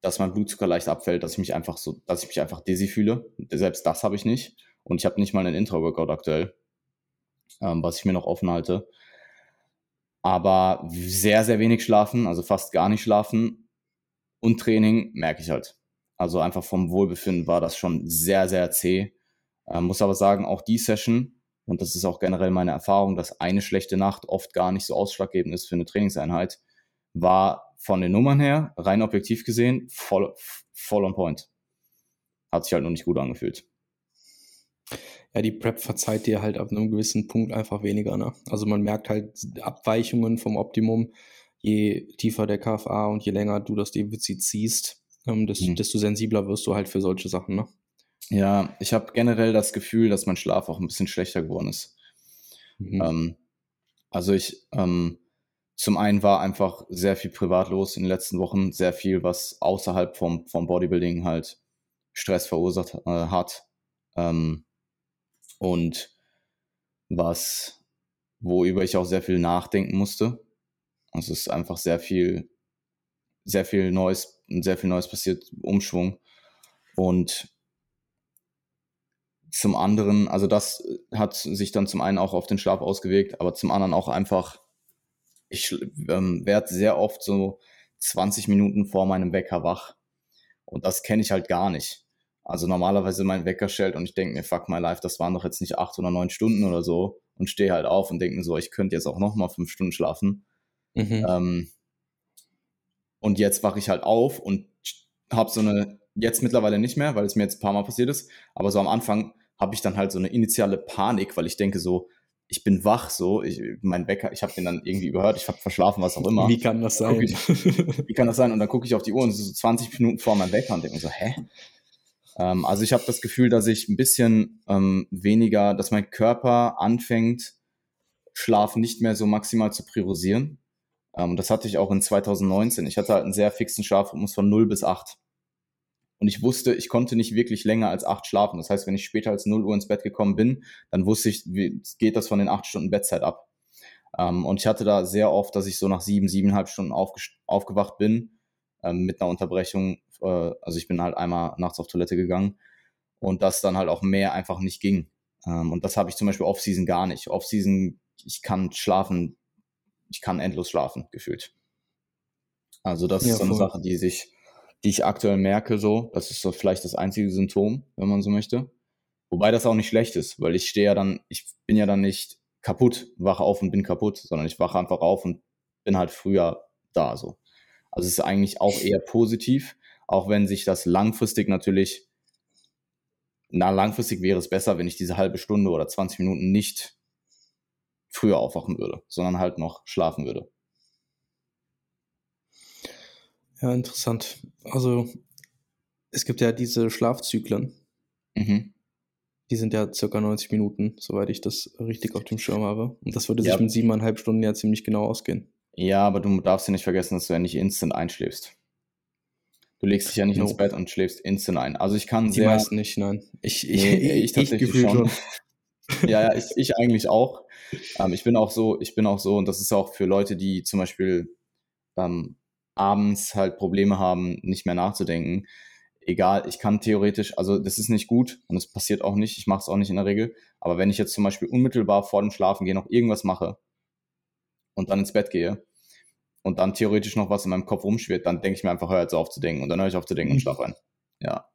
dass mein Blutzucker leicht abfällt, dass ich mich einfach so, dass ich mich einfach dizzy fühle. Selbst das habe ich nicht. Und ich habe nicht mal einen Intra-Workout aktuell, ähm, was ich mir noch offen halte. Aber sehr, sehr wenig schlafen, also fast gar nicht schlafen und Training merke ich halt. Also einfach vom Wohlbefinden war das schon sehr, sehr zäh. Ähm, muss aber sagen, auch die Session, und das ist auch generell meine Erfahrung, dass eine schlechte Nacht oft gar nicht so ausschlaggebend ist für eine Trainingseinheit, war von den Nummern her, rein objektiv gesehen, voll, voll on point. Hat sich halt noch nicht gut angefühlt. Ja, die Prep verzeiht dir halt ab einem gewissen Punkt einfach weniger. Ne? Also man merkt halt Abweichungen vom Optimum je tiefer der KFA und je länger du das Defizit ziehst, ähm, desto, mhm. desto sensibler wirst du halt für solche Sachen, ne? Ja, ich habe generell das Gefühl, dass mein Schlaf auch ein bisschen schlechter geworden ist. Mhm. Ähm, also ich, ähm, zum einen war einfach sehr viel privat los in den letzten Wochen, sehr viel, was außerhalb vom, vom Bodybuilding halt Stress verursacht äh, hat. Ähm, und was, worüber ich auch sehr viel nachdenken musste. Also es ist einfach sehr viel, sehr viel Neues, sehr viel Neues passiert, Umschwung. Und zum anderen, also das hat sich dann zum einen auch auf den Schlaf ausgewirkt, aber zum anderen auch einfach, ich ähm, werde sehr oft so 20 Minuten vor meinem Wecker wach. Und das kenne ich halt gar nicht. Also normalerweise mein Wecker stellt und ich denke mir, fuck my life, das waren doch jetzt nicht acht oder neun Stunden oder so und stehe halt auf und denke mir so, ich könnte jetzt auch noch mal fünf Stunden schlafen. Mhm. Ähm, und jetzt wache ich halt auf und habe so eine, jetzt mittlerweile nicht mehr, weil es mir jetzt ein paar Mal passiert ist, aber so am Anfang habe ich dann halt so eine initiale Panik, weil ich denke so, ich bin wach so, ich, mein Wecker, ich habe den dann irgendwie überhört, ich habe verschlafen, was auch immer. Wie kann das sein? Ich, wie kann das sein? Und dann gucke ich auf die Uhr und es ist so 20 Minuten vor meinem Wecker und denke mir so, hä? Ähm, also ich habe das Gefühl, dass ich ein bisschen ähm, weniger, dass mein Körper anfängt, Schlaf nicht mehr so maximal zu priorisieren. Ähm, das hatte ich auch in 2019. Ich hatte halt einen sehr fixen Schlafrhythmus von 0 bis 8. Und ich wusste, ich konnte nicht wirklich länger als acht schlafen. Das heißt, wenn ich später als 0 Uhr ins Bett gekommen bin, dann wusste ich, wie geht das von den acht Stunden Bettzeit ab. Ähm, und ich hatte da sehr oft, dass ich so nach sieben, siebeneinhalb Stunden aufgewacht bin, ähm, mit einer Unterbrechung. Äh, also ich bin halt einmal nachts auf Toilette gegangen und das dann halt auch mehr einfach nicht ging. Ähm, und das habe ich zum Beispiel Off-Season gar nicht. Off-Season, ich kann schlafen, ich kann endlos schlafen, gefühlt. Also das ja, ist so eine voll. Sache, die sich, die ich aktuell merke, so. Das ist so vielleicht das einzige Symptom, wenn man so möchte. Wobei das auch nicht schlecht ist, weil ich stehe ja dann, ich bin ja dann nicht kaputt, wache auf und bin kaputt, sondern ich wache einfach auf und bin halt früher da, so. Also es ist eigentlich auch eher positiv, auch wenn sich das langfristig natürlich, na, langfristig wäre es besser, wenn ich diese halbe Stunde oder 20 Minuten nicht früher aufwachen würde, sondern halt noch schlafen würde. Ja, interessant. Also es gibt ja diese Schlafzyklen. Mhm. Die sind ja circa 90 Minuten, soweit ich das richtig auf dem Schirm habe. Und das würde ja. sich mit siebeneinhalb Stunden ja ziemlich genau ausgehen. Ja, aber du darfst ja nicht vergessen, dass du ja nicht instant einschläfst. Du legst dich ja nicht no. ins Bett und schläfst instant ein. Also ich kann Die sehr. Die meisten nicht, nein. Ich, ich, nee, ich, ich tatsächlich schon. schon. ja, ja, ich, ich eigentlich auch. Ähm, ich bin auch so, ich bin auch so, und das ist auch für Leute, die zum Beispiel ähm, abends halt Probleme haben, nicht mehr nachzudenken. Egal, ich kann theoretisch, also das ist nicht gut und es passiert auch nicht, ich mache es auch nicht in der Regel, aber wenn ich jetzt zum Beispiel unmittelbar vor dem Schlafen gehen noch irgendwas mache und dann ins Bett gehe und dann theoretisch noch was in meinem Kopf rumschwirrt, dann denke ich mir einfach, hör jetzt auf zu denken und dann höre ich auf zu denken und schlafe ein. Ja.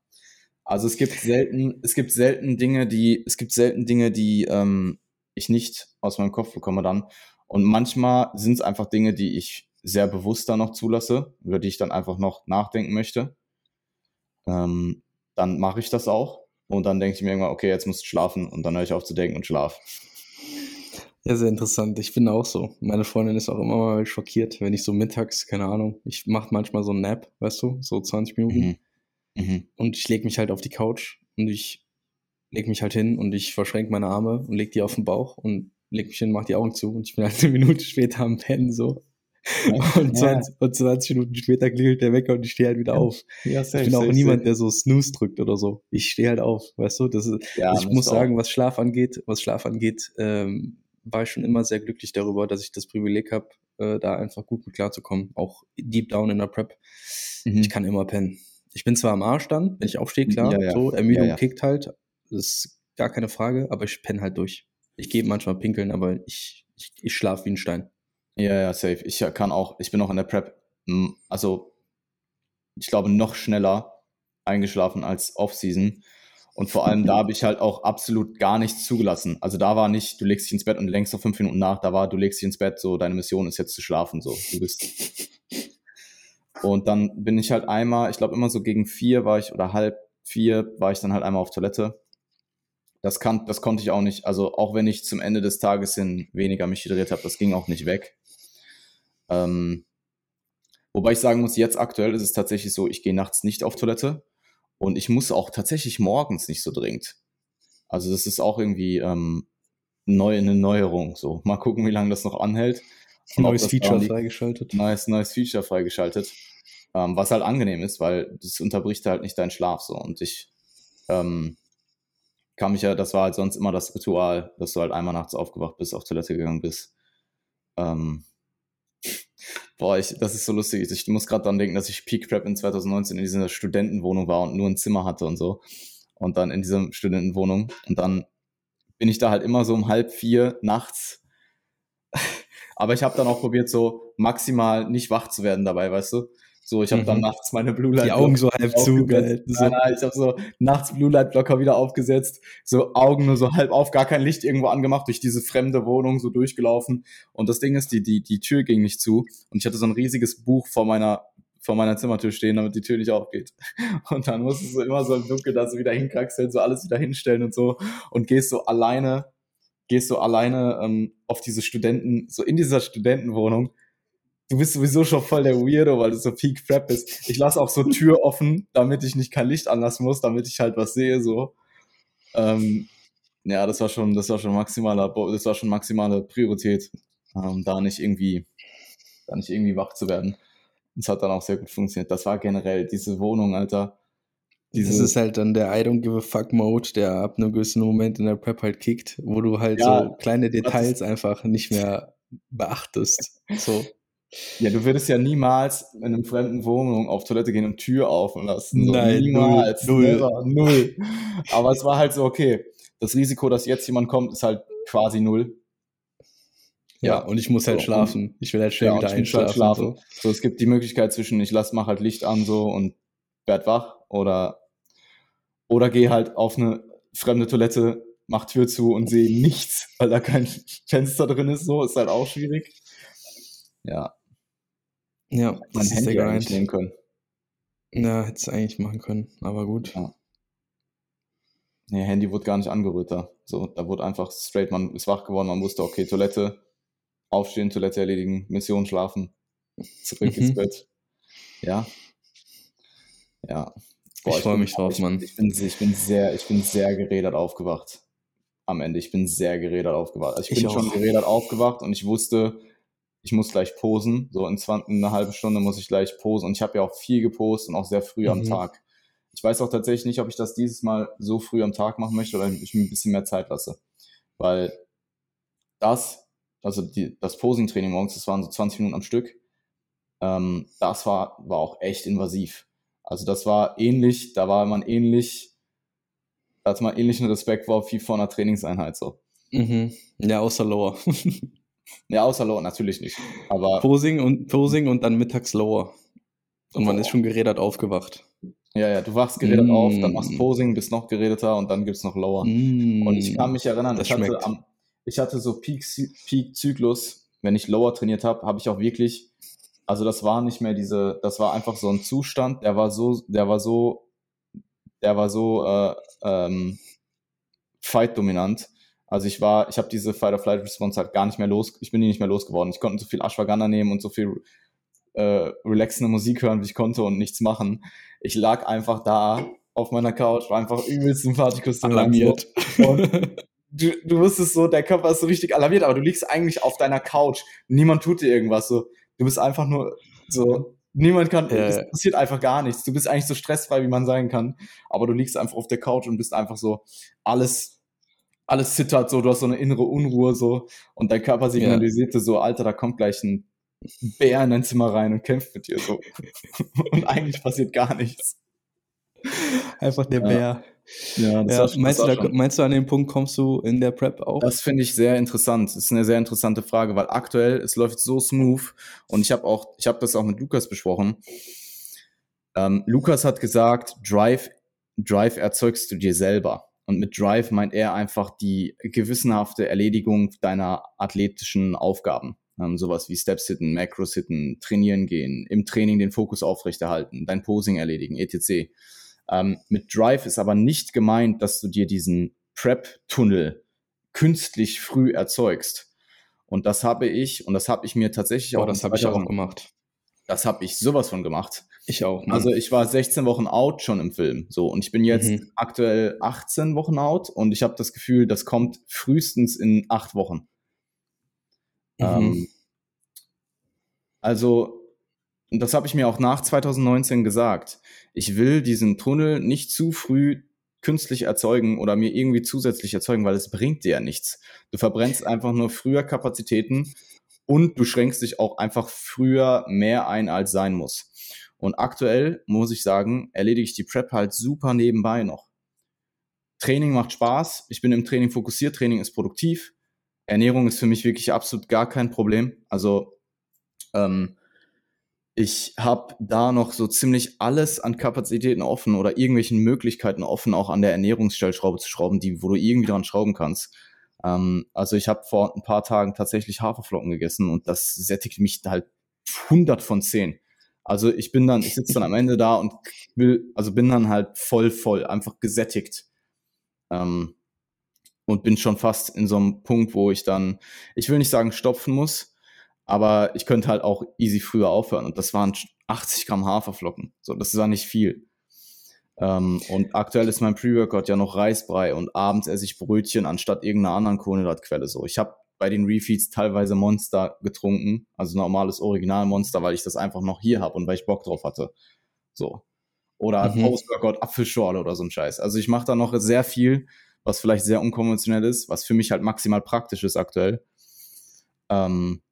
Also es gibt selten, es gibt selten Dinge, die, es gibt selten Dinge, die ähm, ich nicht aus meinem Kopf bekomme dann. Und manchmal sind es einfach Dinge, die ich sehr bewusst dann noch zulasse, über die ich dann einfach noch nachdenken möchte, ähm, dann mache ich das auch. Und dann denke ich mir irgendwann, okay, jetzt musst du schlafen und dann höre ich auf zu denken und schlaf. Ja, sehr interessant. Ich bin auch so. Meine Freundin ist auch immer mal schockiert, wenn ich so mittags, keine Ahnung, ich mache manchmal so einen Nap, weißt du, so 20 Minuten. Mhm. Mhm. Und ich lege mich halt auf die Couch und ich lege mich halt hin und ich verschränke meine Arme und lege die auf den Bauch und lege mich hin, mache die Augen zu und ich bin halt eine Minute später am Pennen so. Und, 20, und 20 Minuten später klingelt der Wecker und ich stehe halt wieder auf. Ja, safe, ich bin auch safe, niemand, safe. der so Snooze drückt oder so. Ich stehe halt auf, weißt du? Das ist, ja, ich muss sagen, was Schlaf angeht, was Schlaf angeht, ähm, war ich schon immer sehr glücklich darüber, dass ich das Privileg habe, äh, da einfach gut mit klarzukommen. Auch deep down in der Prep. Mhm. Ich kann immer pennen. Ich bin zwar am Arsch dann, wenn ich aufstehe, klar, ja, ja. so, Ermüdung ja, kickt halt, das ist gar keine Frage, aber ich penne halt durch. Ich gehe manchmal pinkeln, aber ich, ich, ich schlafe wie ein Stein. Ja, ja, safe. Ich kann auch, ich bin auch in der Prep, hm, also ich glaube, noch schneller eingeschlafen als Off-Season. Und vor allem da habe ich halt auch absolut gar nichts zugelassen. Also da war nicht, du legst dich ins Bett und lenkst noch fünf Minuten nach, da war, du legst dich ins Bett, so deine Mission ist jetzt zu schlafen, so du bist. Und dann bin ich halt einmal, ich glaube immer so gegen vier war ich oder halb vier war ich dann halt einmal auf Toilette. Das, kann, das konnte ich auch nicht, also auch wenn ich zum Ende des Tages hin weniger mich hydriert habe, das ging auch nicht weg. Ähm, wobei ich sagen muss, jetzt aktuell ist es tatsächlich so, ich gehe nachts nicht auf Toilette und ich muss auch tatsächlich morgens nicht so dringend. Also das ist auch irgendwie ähm, neu, eine Neuerung. So, mal gucken, wie lange das noch anhält. Und neues Feature freigeschaltet. Neues, neues Feature freigeschaltet. Ähm, was halt angenehm ist, weil das unterbricht halt nicht deinen Schlaf so. Und ich ähm, kam mich ja, das war halt sonst immer das Ritual, dass du halt einmal nachts aufgewacht bist, auf Toilette gegangen bist. Ähm, Boah, ich, das ist so lustig. Ich muss gerade dran denken, dass ich Peak Prep in 2019 in dieser Studentenwohnung war und nur ein Zimmer hatte und so. Und dann in dieser Studentenwohnung. Und dann bin ich da halt immer so um halb vier nachts. Aber ich habe dann auch probiert, so maximal nicht wach zu werden dabei, weißt du? So, ich habe mhm. dann nachts meine Blue Light Die Augen so halb zugehalten. So. Nein, ich habe so nachts Blue Light Blocker wieder aufgesetzt, so Augen nur so halb auf, gar kein Licht irgendwo angemacht, durch diese fremde Wohnung so durchgelaufen. Und das Ding ist, die, die, die Tür ging nicht zu. Und ich hatte so ein riesiges Buch vor meiner, vor meiner Zimmertür stehen, damit die Tür nicht aufgeht. Und dann musstest du immer so im Dunkeln da so wieder hinkraxeln, so alles wieder hinstellen und so. Und gehst so alleine, gehst so alleine ähm, auf diese Studenten, so in dieser Studentenwohnung du bist sowieso schon voll der Weirdo, weil du so Peak Prep bist. Ich lasse auch so Tür offen, damit ich nicht kein Licht anlassen muss, damit ich halt was sehe, so. Ähm, ja, das war schon, das war schon maximaler, das war schon maximale Priorität, ähm, da nicht irgendwie, da nicht irgendwie wach zu werden. Das hat dann auch sehr gut funktioniert. Das war generell diese Wohnung, Alter. das ist halt dann der I don't give a fuck Mode, der ab einem gewissen Moment in der Prep halt kickt, wo du halt ja, so kleine Details einfach nicht mehr beachtest. So. Ja, du würdest ja niemals in einem fremden Wohnung auf Toilette gehen und Tür offen lassen. So, Nein, niemals. Null. Never, null. Aber es war halt so, okay, das Risiko, dass jetzt jemand kommt, ist halt quasi null. Ja, und ich muss halt so, schlafen. Ich will halt schnell ja, wieder halt einschlafen. Halt schlafen. So. so. es gibt die Möglichkeit zwischen, ich lass, mach halt Licht an so und werd wach oder, oder geh halt auf eine fremde Toilette, mach Tür zu und sehe nichts, weil da kein Fenster drin ist, so, ist halt auch schwierig. Ja. Ja, das mein Handy der eigentlich nehmen können. Ja, hätte es eigentlich machen können, aber gut. Ja. Nee, Handy wurde gar nicht angerührt da. So, da wurde einfach straight, man ist wach geworden, man wusste, okay, Toilette, aufstehen, Toilette erledigen, Mission schlafen, zurück ins mhm. Bett. Ja. Ja. Boah, ich freue mich drauf, ich, Mann. Ich bin, ich bin sehr, ich bin sehr gerädert aufgewacht. Am Ende. Ich bin sehr gerädert aufgewacht. Also ich, ich bin auch. schon gerädert aufgewacht und ich wusste, ich muss gleich posen. So in 20, eine halbe Stunde muss ich gleich posen. Und ich habe ja auch viel gepostet und auch sehr früh mhm. am Tag. Ich weiß auch tatsächlich nicht, ob ich das dieses Mal so früh am Tag machen möchte oder ich mir ein bisschen mehr Zeit lasse. Weil das, also die, das Posing-Training morgens, das waren so 20 Minuten am Stück, ähm, das war, war auch echt invasiv. Also das war ähnlich, da war man ähnlich, da hat man ähnlichen Respekt vor wie vor einer Trainingseinheit so. Mhm. Ja, außer Lower. ja, außer Lower natürlich nicht. Aber Posing und Posing und dann mittags Lower. Und man oh. ist schon gerädert aufgewacht. Ja, ja, du wachst geredet mm. auf, dann machst Posing, bist noch geredeter und dann gibt's noch Lower. Mm. Und ich kann mich erinnern, ich hatte, am, ich hatte so Peak-Zyklus, wenn ich Lower trainiert habe, habe ich auch wirklich, also das war nicht mehr diese, das war einfach so ein Zustand, der war so, der war so, der war so äh, ähm, Fight-dominant. Also ich war, ich habe diese Fight-or-Flight-Response halt gar nicht mehr los, ich bin die nicht mehr losgeworden. Ich konnte so viel Ashwagandha nehmen und so viel äh, relaxende Musik hören, wie ich konnte und nichts machen. Ich lag einfach da auf meiner Couch, war einfach übelst sympathikus alarmiert. Und du, du wusstest so, der Körper ist so richtig alarmiert, aber du liegst eigentlich auf deiner Couch. Niemand tut dir irgendwas so. Du bist einfach nur so, niemand kann, äh. es passiert einfach gar nichts. Du bist eigentlich so stressfrei, wie man sein kann. Aber du liegst einfach auf der Couch und bist einfach so, alles, alles zittert so, du hast so eine innere Unruhe so und dein Körper signalisierte ja. so, Alter, da kommt gleich ein Bär in dein Zimmer rein und kämpft mit dir so. und eigentlich passiert gar nichts. Einfach der ja. Bär. Ja, ja schon, meinst, du, da, meinst du, an dem Punkt kommst du in der Prep auch? Das finde ich sehr interessant. Das ist eine sehr interessante Frage, weil aktuell es läuft so smooth und ich habe auch, ich habe das auch mit Lukas besprochen. Ähm, Lukas hat gesagt, Drive, Drive erzeugst du dir selber. Und mit Drive meint er einfach die gewissenhafte Erledigung deiner athletischen Aufgaben. Ähm, sowas wie Steps hitten, Macros hitten, trainieren gehen, im Training den Fokus aufrechterhalten, dein Posing erledigen, etc. Ähm, mit Drive ist aber nicht gemeint, dass du dir diesen Prep-Tunnel künstlich früh erzeugst. Und das habe ich, und das habe ich mir tatsächlich oh, auch. Das habe ich auch gemacht. Das habe ich sowas von gemacht. Ich auch. Mann. Also ich war 16 Wochen out schon im Film. So, und ich bin jetzt mhm. aktuell 18 Wochen out und ich habe das Gefühl, das kommt frühestens in acht Wochen. Mhm. Ähm, also, das habe ich mir auch nach 2019 gesagt. Ich will diesen Tunnel nicht zu früh künstlich erzeugen oder mir irgendwie zusätzlich erzeugen, weil es bringt dir ja nichts. Du verbrennst einfach nur früher Kapazitäten und du schränkst dich auch einfach früher mehr ein, als sein muss. Und aktuell muss ich sagen, erledige ich die Prep halt super nebenbei noch. Training macht Spaß, ich bin im Training fokussiert, Training ist produktiv. Ernährung ist für mich wirklich absolut gar kein Problem. Also ähm, ich habe da noch so ziemlich alles an Kapazitäten offen oder irgendwelchen Möglichkeiten offen, auch an der Ernährungsstellschraube zu schrauben, die, wo du irgendwie dran schrauben kannst. Ähm, also ich habe vor ein paar Tagen tatsächlich Haferflocken gegessen und das sättigt mich halt 100 von 10. Also ich bin dann, ich sitze dann am Ende da und will, also bin dann halt voll, voll, einfach gesättigt. Ähm, und bin schon fast in so einem Punkt, wo ich dann, ich will nicht sagen stopfen muss, aber ich könnte halt auch easy früher aufhören. Und das waren 80 Gramm Haferflocken. So, das ist ja nicht viel. Ähm, und aktuell ist mein Pre-Workout ja noch Reisbrei und abends esse ich Brötchen anstatt irgendeiner anderen Kohlenhydratquelle. So, ich habe bei den Refeeds teilweise Monster getrunken, also normales Original Monster, weil ich das einfach noch hier habe und weil ich Bock drauf hatte. So. oder mhm. Post-Workout Apfelschorle oder so ein Scheiß. Also ich mache da noch sehr viel, was vielleicht sehr unkonventionell ist, was für mich halt maximal praktisch ist aktuell. Ähm,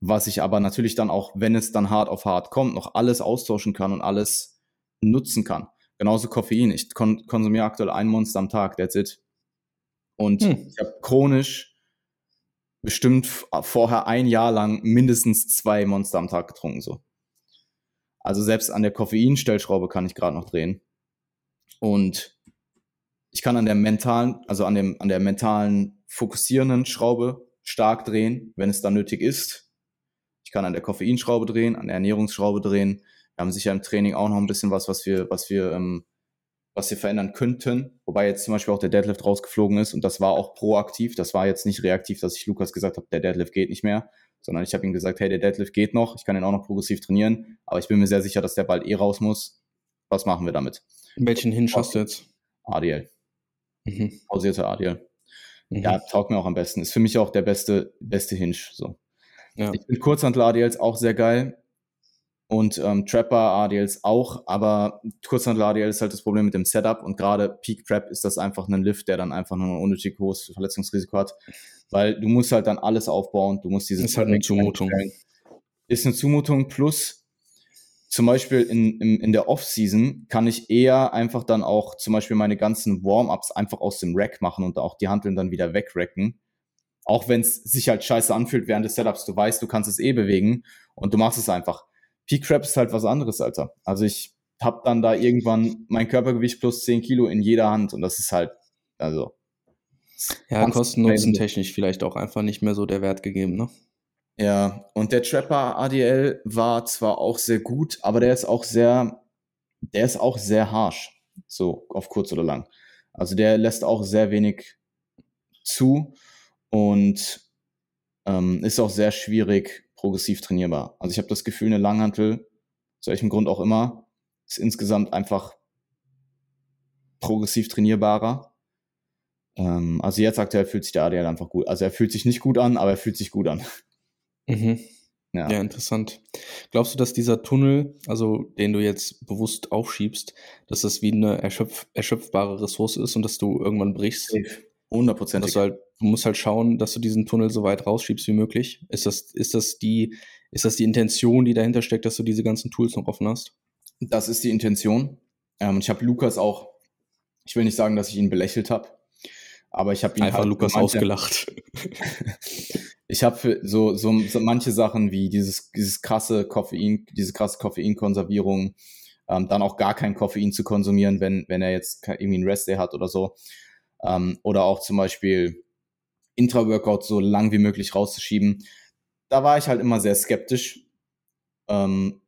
was ich aber natürlich dann auch, wenn es dann hart auf hart kommt, noch alles austauschen kann und alles nutzen kann. Genauso Koffein. Ich kon konsumiere aktuell ein Monster am Tag, that's it. Und hm. ich habe chronisch bestimmt vorher ein Jahr lang mindestens zwei Monster am Tag getrunken, so. Also selbst an der Koffeinstellschraube kann ich gerade noch drehen. Und ich kann an der mentalen, also an dem, an der mentalen fokussierenden Schraube stark drehen, wenn es dann nötig ist. Ich kann an der Koffeinschraube drehen, an der Ernährungsschraube drehen. Wir haben sicher im Training auch noch ein bisschen was, was wir, was wir, ähm, was wir verändern könnten. Wobei jetzt zum Beispiel auch der Deadlift rausgeflogen ist und das war auch proaktiv. Das war jetzt nicht reaktiv, dass ich Lukas gesagt habe, der Deadlift geht nicht mehr, sondern ich habe ihm gesagt, hey, der Deadlift geht noch, ich kann ihn auch noch progressiv trainieren, aber ich bin mir sehr sicher, dass der bald eh raus muss. Was machen wir damit? Welchen Hinge hast du jetzt? ADL. Mhm. Pausierte ADL. Mhm. Ja, taugt mir auch am besten. Ist für mich auch der beste, beste Hinge. So. Ja. Ich finde Kurzhandel-ADLs auch sehr geil. Und ähm, Trapper ADLs auch, aber Kurzhandel ADL ist halt das Problem mit dem Setup und gerade Peak Prep ist das einfach ein Lift, der dann einfach nur ein unnötig hohes Verletzungsrisiko hat, weil du musst halt dann alles aufbauen, du musst diese... Ist halt eine Zumutung. Ist eine Zumutung plus zum Beispiel in, in, in der Off-Season kann ich eher einfach dann auch zum Beispiel meine ganzen Warm-Ups einfach aus dem Rack machen und auch die Handeln dann wieder wegracken. Auch wenn es sich halt scheiße anfühlt während des Setups, du weißt, du kannst es eh bewegen und du machst es einfach. Peak Crap ist halt was anderes, Alter. Also ich habe dann da irgendwann mein Körpergewicht plus 10 Kilo in jeder Hand und das ist halt, also. Ja, Kosten-Nutzen technisch vielleicht auch einfach nicht mehr so der Wert gegeben, ne? Ja, und der Trapper ADL war zwar auch sehr gut, aber der ist auch sehr, der ist auch sehr harsh, so auf kurz oder lang. Also der lässt auch sehr wenig zu und ähm, ist auch sehr schwierig progressiv trainierbar. Also ich habe das Gefühl, eine Langhantel, aus welchem Grund auch immer, ist insgesamt einfach progressiv trainierbarer. Ähm, also jetzt aktuell fühlt sich der ADL einfach gut. Also er fühlt sich nicht gut an, aber er fühlt sich gut an. Mhm. Ja. ja, interessant. Glaubst du, dass dieser Tunnel, also den du jetzt bewusst aufschiebst, dass das wie eine erschöpf erschöpfbare Ressource ist und dass du irgendwann brichst? 100%. Dass du, halt, du musst halt schauen, dass du diesen Tunnel so weit rausschiebst wie möglich. Ist das, ist das die, ist das die Intention, die dahinter steckt, dass du diese ganzen Tools noch offen hast? Das ist die Intention. Ähm, ich habe Lukas auch, ich will nicht sagen, dass ich ihn belächelt habe, aber ich habe ihn einfach halt Lukas ausgelacht. ich habe so, so, so manche Sachen wie dieses, dieses krasse Koffein, diese krasse Koffeinkonservierung, ähm, dann auch gar kein Koffein zu konsumieren, wenn, wenn er jetzt irgendwie einen Rest Day hat oder so. Ähm, oder auch zum Beispiel Intra-Workout so lang wie möglich rauszuschieben. Da war ich halt immer sehr skeptisch. Ähm,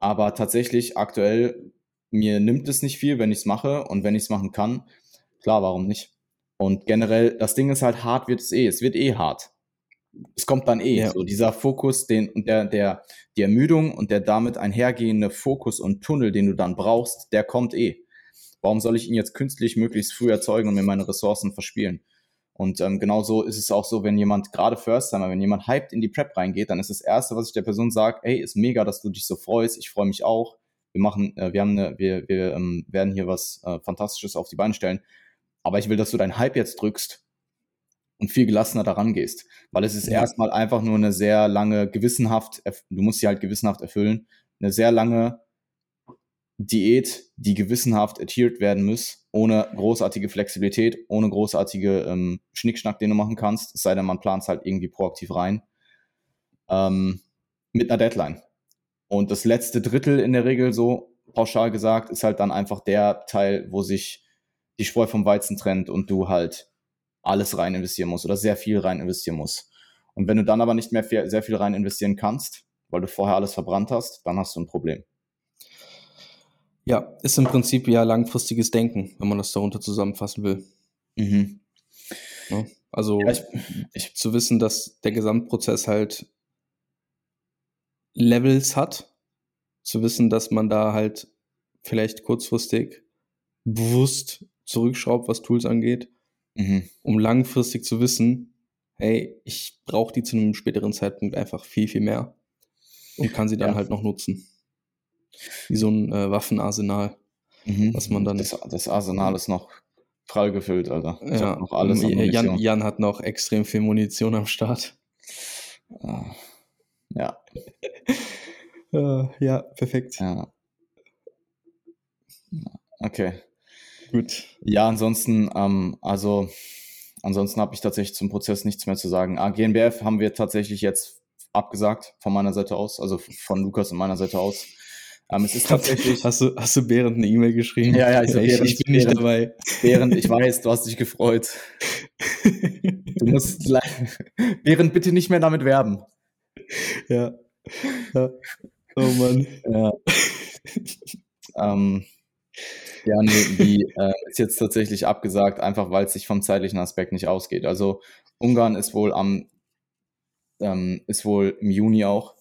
aber tatsächlich aktuell, mir nimmt es nicht viel, wenn ich es mache und wenn ich es machen kann, klar, warum nicht? Und generell, das Ding ist halt, hart wird es eh. Es wird eh hart es kommt dann eh. Ja. So dieser Fokus, den und der, der, die Ermüdung und der damit einhergehende Fokus und Tunnel, den du dann brauchst, der kommt eh. Warum soll ich ihn jetzt künstlich möglichst früh erzeugen und mir meine Ressourcen verspielen? Und ähm, genauso ist es auch so, wenn jemand, gerade First-Timer, wenn jemand hyped in die Prep reingeht, dann ist das Erste, was ich der Person sage, hey, ist mega, dass du dich so freust, ich freue mich auch. Wir machen, äh, wir haben eine, wir, wir ähm, werden hier was äh, Fantastisches auf die Beine stellen. Aber ich will, dass du deinen Hype jetzt drückst und viel gelassener daran gehst. Weil es ist ja. erstmal einfach nur eine sehr lange, gewissenhaft, du musst sie halt gewissenhaft erfüllen, eine sehr lange Diät, die gewissenhaft adhered werden muss, ohne großartige Flexibilität, ohne großartige ähm, Schnickschnack, den du machen kannst, es sei denn, man plant es halt irgendwie proaktiv rein, ähm, mit einer Deadline. Und das letzte Drittel in der Regel, so pauschal gesagt, ist halt dann einfach der Teil, wo sich die Spreu vom Weizen trennt und du halt alles rein investieren musst oder sehr viel rein investieren musst. Und wenn du dann aber nicht mehr sehr viel rein investieren kannst, weil du vorher alles verbrannt hast, dann hast du ein Problem. Ja, ist im Prinzip ja langfristiges Denken, wenn man das darunter zusammenfassen will. Mhm. Ja, also ja, ich, ich, zu wissen, dass der Gesamtprozess halt Levels hat, zu wissen, dass man da halt vielleicht kurzfristig bewusst zurückschraubt, was Tools angeht mhm. um langfristig zu wissen, hey, ich brauche die zu einem späteren Zeitpunkt einfach viel, viel mehr und kann sie dann ja. halt noch nutzen. Wie so ein äh, Waffenarsenal. mhm. was man dann. Das, das Arsenal ist noch prall gefüllt, Alter. Ich ja, noch alles Jan, Jan hat noch extrem viel Munition am Start. Ja. ja, perfekt. Ja. Okay. Gut. Ja, ansonsten, ähm, also ansonsten habe ich tatsächlich zum Prozess nichts mehr zu sagen. Ah, GNBF haben wir tatsächlich jetzt abgesagt von meiner Seite aus, also von Lukas und meiner Seite aus. Ähm, es ist tatsächlich. Hast du, hast du Behrend eine E-Mail geschrieben? Ja, ja, ich, ich, Behrend, ich bin nicht dabei. Behrend, ich weiß, du hast dich gefreut. Du musst Behrend bitte nicht mehr damit werben. Ja. ja. Oh Mann. Ja. ähm, ja, nee, die äh, ist jetzt tatsächlich abgesagt, einfach weil es sich vom zeitlichen Aspekt nicht ausgeht. Also Ungarn ist wohl am ähm, ist wohl im Juni auch.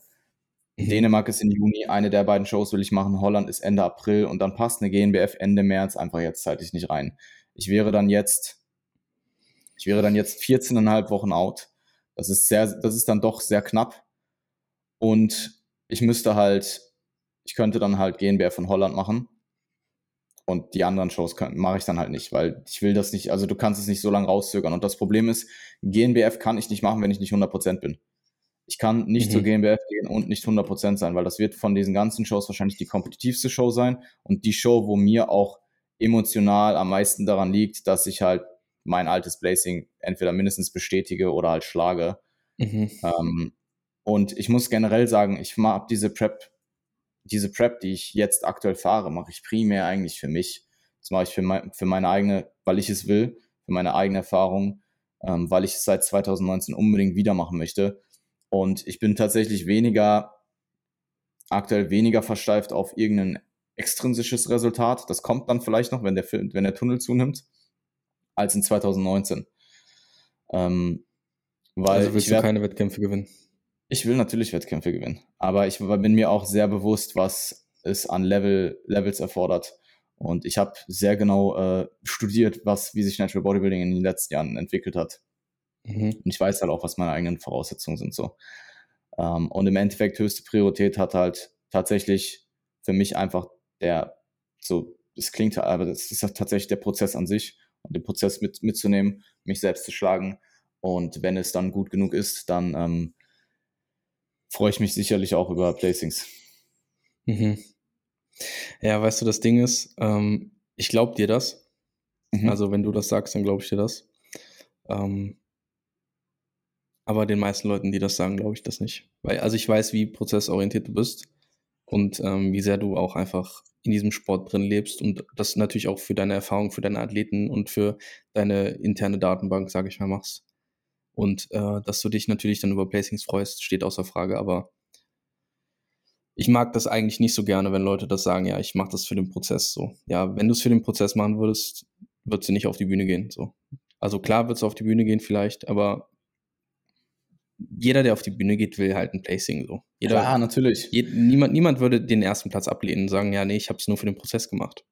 Mhm. Dänemark ist im Juni, eine der beiden Shows will ich machen. Holland ist Ende April und dann passt eine GNBF Ende März einfach jetzt zeitlich nicht rein. Ich wäre dann jetzt, ich wäre dann jetzt 14,5 Wochen out. Das ist sehr, das ist dann doch sehr knapp. Und ich müsste halt, ich könnte dann halt GNBF von Holland machen. Und die anderen Shows mache ich dann halt nicht, weil ich will das nicht, also du kannst es nicht so lange rauszögern. Und das Problem ist, GNBF kann ich nicht machen, wenn ich nicht 100% bin. Ich kann nicht mhm. zur GmbF gehen und nicht 100% sein, weil das wird von diesen ganzen Shows wahrscheinlich die kompetitivste Show sein und die Show, wo mir auch emotional am meisten daran liegt, dass ich halt mein altes Blazing entweder mindestens bestätige oder halt schlage. Mhm. Ähm, und ich muss generell sagen, ich mag diese Prep, diese Prep, die ich jetzt aktuell fahre, mache ich primär eigentlich für mich. Das mache ich für, mein, für meine eigene, weil ich es will, für meine eigene Erfahrung, ähm, weil ich es seit 2019 unbedingt wieder machen möchte. Und ich bin tatsächlich weniger, aktuell weniger versteift auf irgendein extrinsisches Resultat. Das kommt dann vielleicht noch, wenn der, wenn der Tunnel zunimmt, als in 2019. Ähm, weil also willst ich werd, du keine Wettkämpfe gewinnen? Ich will natürlich Wettkämpfe gewinnen. Aber ich bin mir auch sehr bewusst, was es an Level, Levels erfordert. Und ich habe sehr genau äh, studiert, was, wie sich Natural Bodybuilding in den letzten Jahren entwickelt hat. Mhm. Und ich weiß halt auch, was meine eigenen Voraussetzungen sind so. Ähm, und im Endeffekt höchste Priorität hat halt tatsächlich für mich einfach der, so, es klingt, aber das ist halt tatsächlich der Prozess an sich und den Prozess mit, mitzunehmen, mich selbst zu schlagen. Und wenn es dann gut genug ist, dann ähm, freue ich mich sicherlich auch über Placings. Mhm. Ja, weißt du, das Ding ist, ähm, ich glaube dir das. Mhm. Also, wenn du das sagst, dann glaube ich dir das. Ähm, aber den meisten Leuten, die das sagen, glaube ich das nicht. Weil, also ich weiß, wie prozessorientiert du bist und ähm, wie sehr du auch einfach in diesem Sport drin lebst und das natürlich auch für deine Erfahrung, für deine Athleten und für deine interne Datenbank, sage ich mal, machst. Und äh, dass du dich natürlich dann über Placings freust, steht außer Frage, aber ich mag das eigentlich nicht so gerne, wenn Leute das sagen, ja, ich mache das für den Prozess so. Ja, wenn du es für den Prozess machen würdest, würdest du nicht auf die Bühne gehen. So. Also klar würdest du auf die Bühne gehen vielleicht, aber jeder, der auf die Bühne geht, will halt ein Placing so. Jeder, Klar, natürlich. Je, niemand, niemand würde den ersten Platz ablehnen und sagen, ja, nee, ich habe es nur für den Prozess gemacht.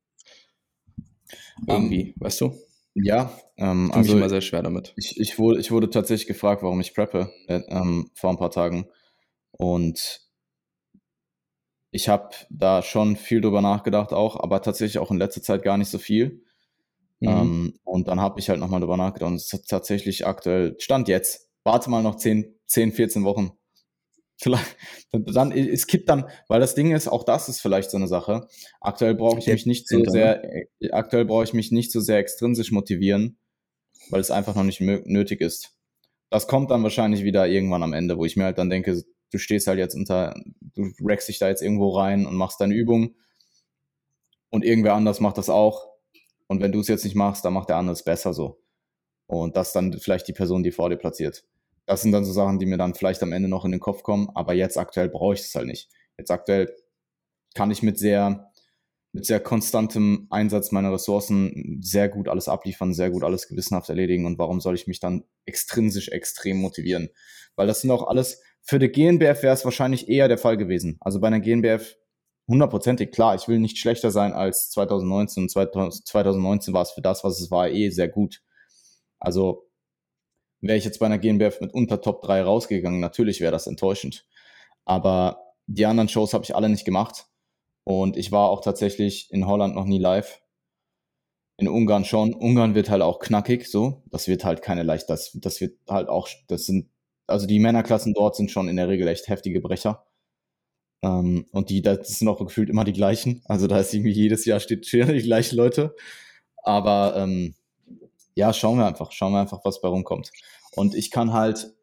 Irgendwie, um, ähm, weißt du? Ja, ähm, ich also immer sehr schwer damit. Ich, ich, wurde, ich wurde tatsächlich gefragt, warum ich preppe äh, ähm, vor ein paar Tagen. Und ich habe da schon viel drüber nachgedacht auch, aber tatsächlich auch in letzter Zeit gar nicht so viel. Mhm. Ähm, und dann habe ich halt nochmal drüber nachgedacht und es ist tatsächlich aktuell, Stand jetzt, warte mal noch 10, 10 14 Wochen. Vielleicht, dann, es kippt dann, weil das Ding ist, auch das ist vielleicht so eine Sache. Aktuell brauche ich mich nicht so sehr, äh, aktuell brauche ich mich nicht so sehr extrinsisch motivieren, weil es einfach noch nicht nötig ist. Das kommt dann wahrscheinlich wieder irgendwann am Ende, wo ich mir halt dann denke, du stehst halt jetzt unter, du rackst dich da jetzt irgendwo rein und machst deine Übung und irgendwer anders macht das auch. Und wenn du es jetzt nicht machst, dann macht der andere es besser so. Und das dann vielleicht die Person, die vor dir platziert. Das sind dann so Sachen, die mir dann vielleicht am Ende noch in den Kopf kommen, aber jetzt aktuell brauche ich es halt nicht. Jetzt aktuell kann ich mit sehr, mit sehr konstantem Einsatz meiner Ressourcen sehr gut alles abliefern, sehr gut alles gewissenhaft erledigen und warum soll ich mich dann extrinsisch extrem motivieren? Weil das sind auch alles, für die GNBF wäre es wahrscheinlich eher der Fall gewesen. Also bei einer GNBF hundertprozentig klar, ich will nicht schlechter sein als 2019 und 2019 war es für das, was es war, eh sehr gut. Also wäre ich jetzt bei einer GNBF mit unter Top 3 rausgegangen, natürlich wäre das enttäuschend. Aber die anderen Shows habe ich alle nicht gemacht. Und ich war auch tatsächlich in Holland noch nie live. In Ungarn schon. Ungarn wird halt auch knackig, so. Das wird halt keine leicht, das, das wird halt auch, das sind, also die Männerklassen dort sind schon in der Regel echt heftige Brecher. Ähm, und die, das sind auch gefühlt immer die gleichen. Also da ist irgendwie jedes Jahr steht, stehen die gleichen Leute. Aber ähm, ja, schauen wir einfach, schauen wir einfach, was bei rumkommt. Und ich kann halt,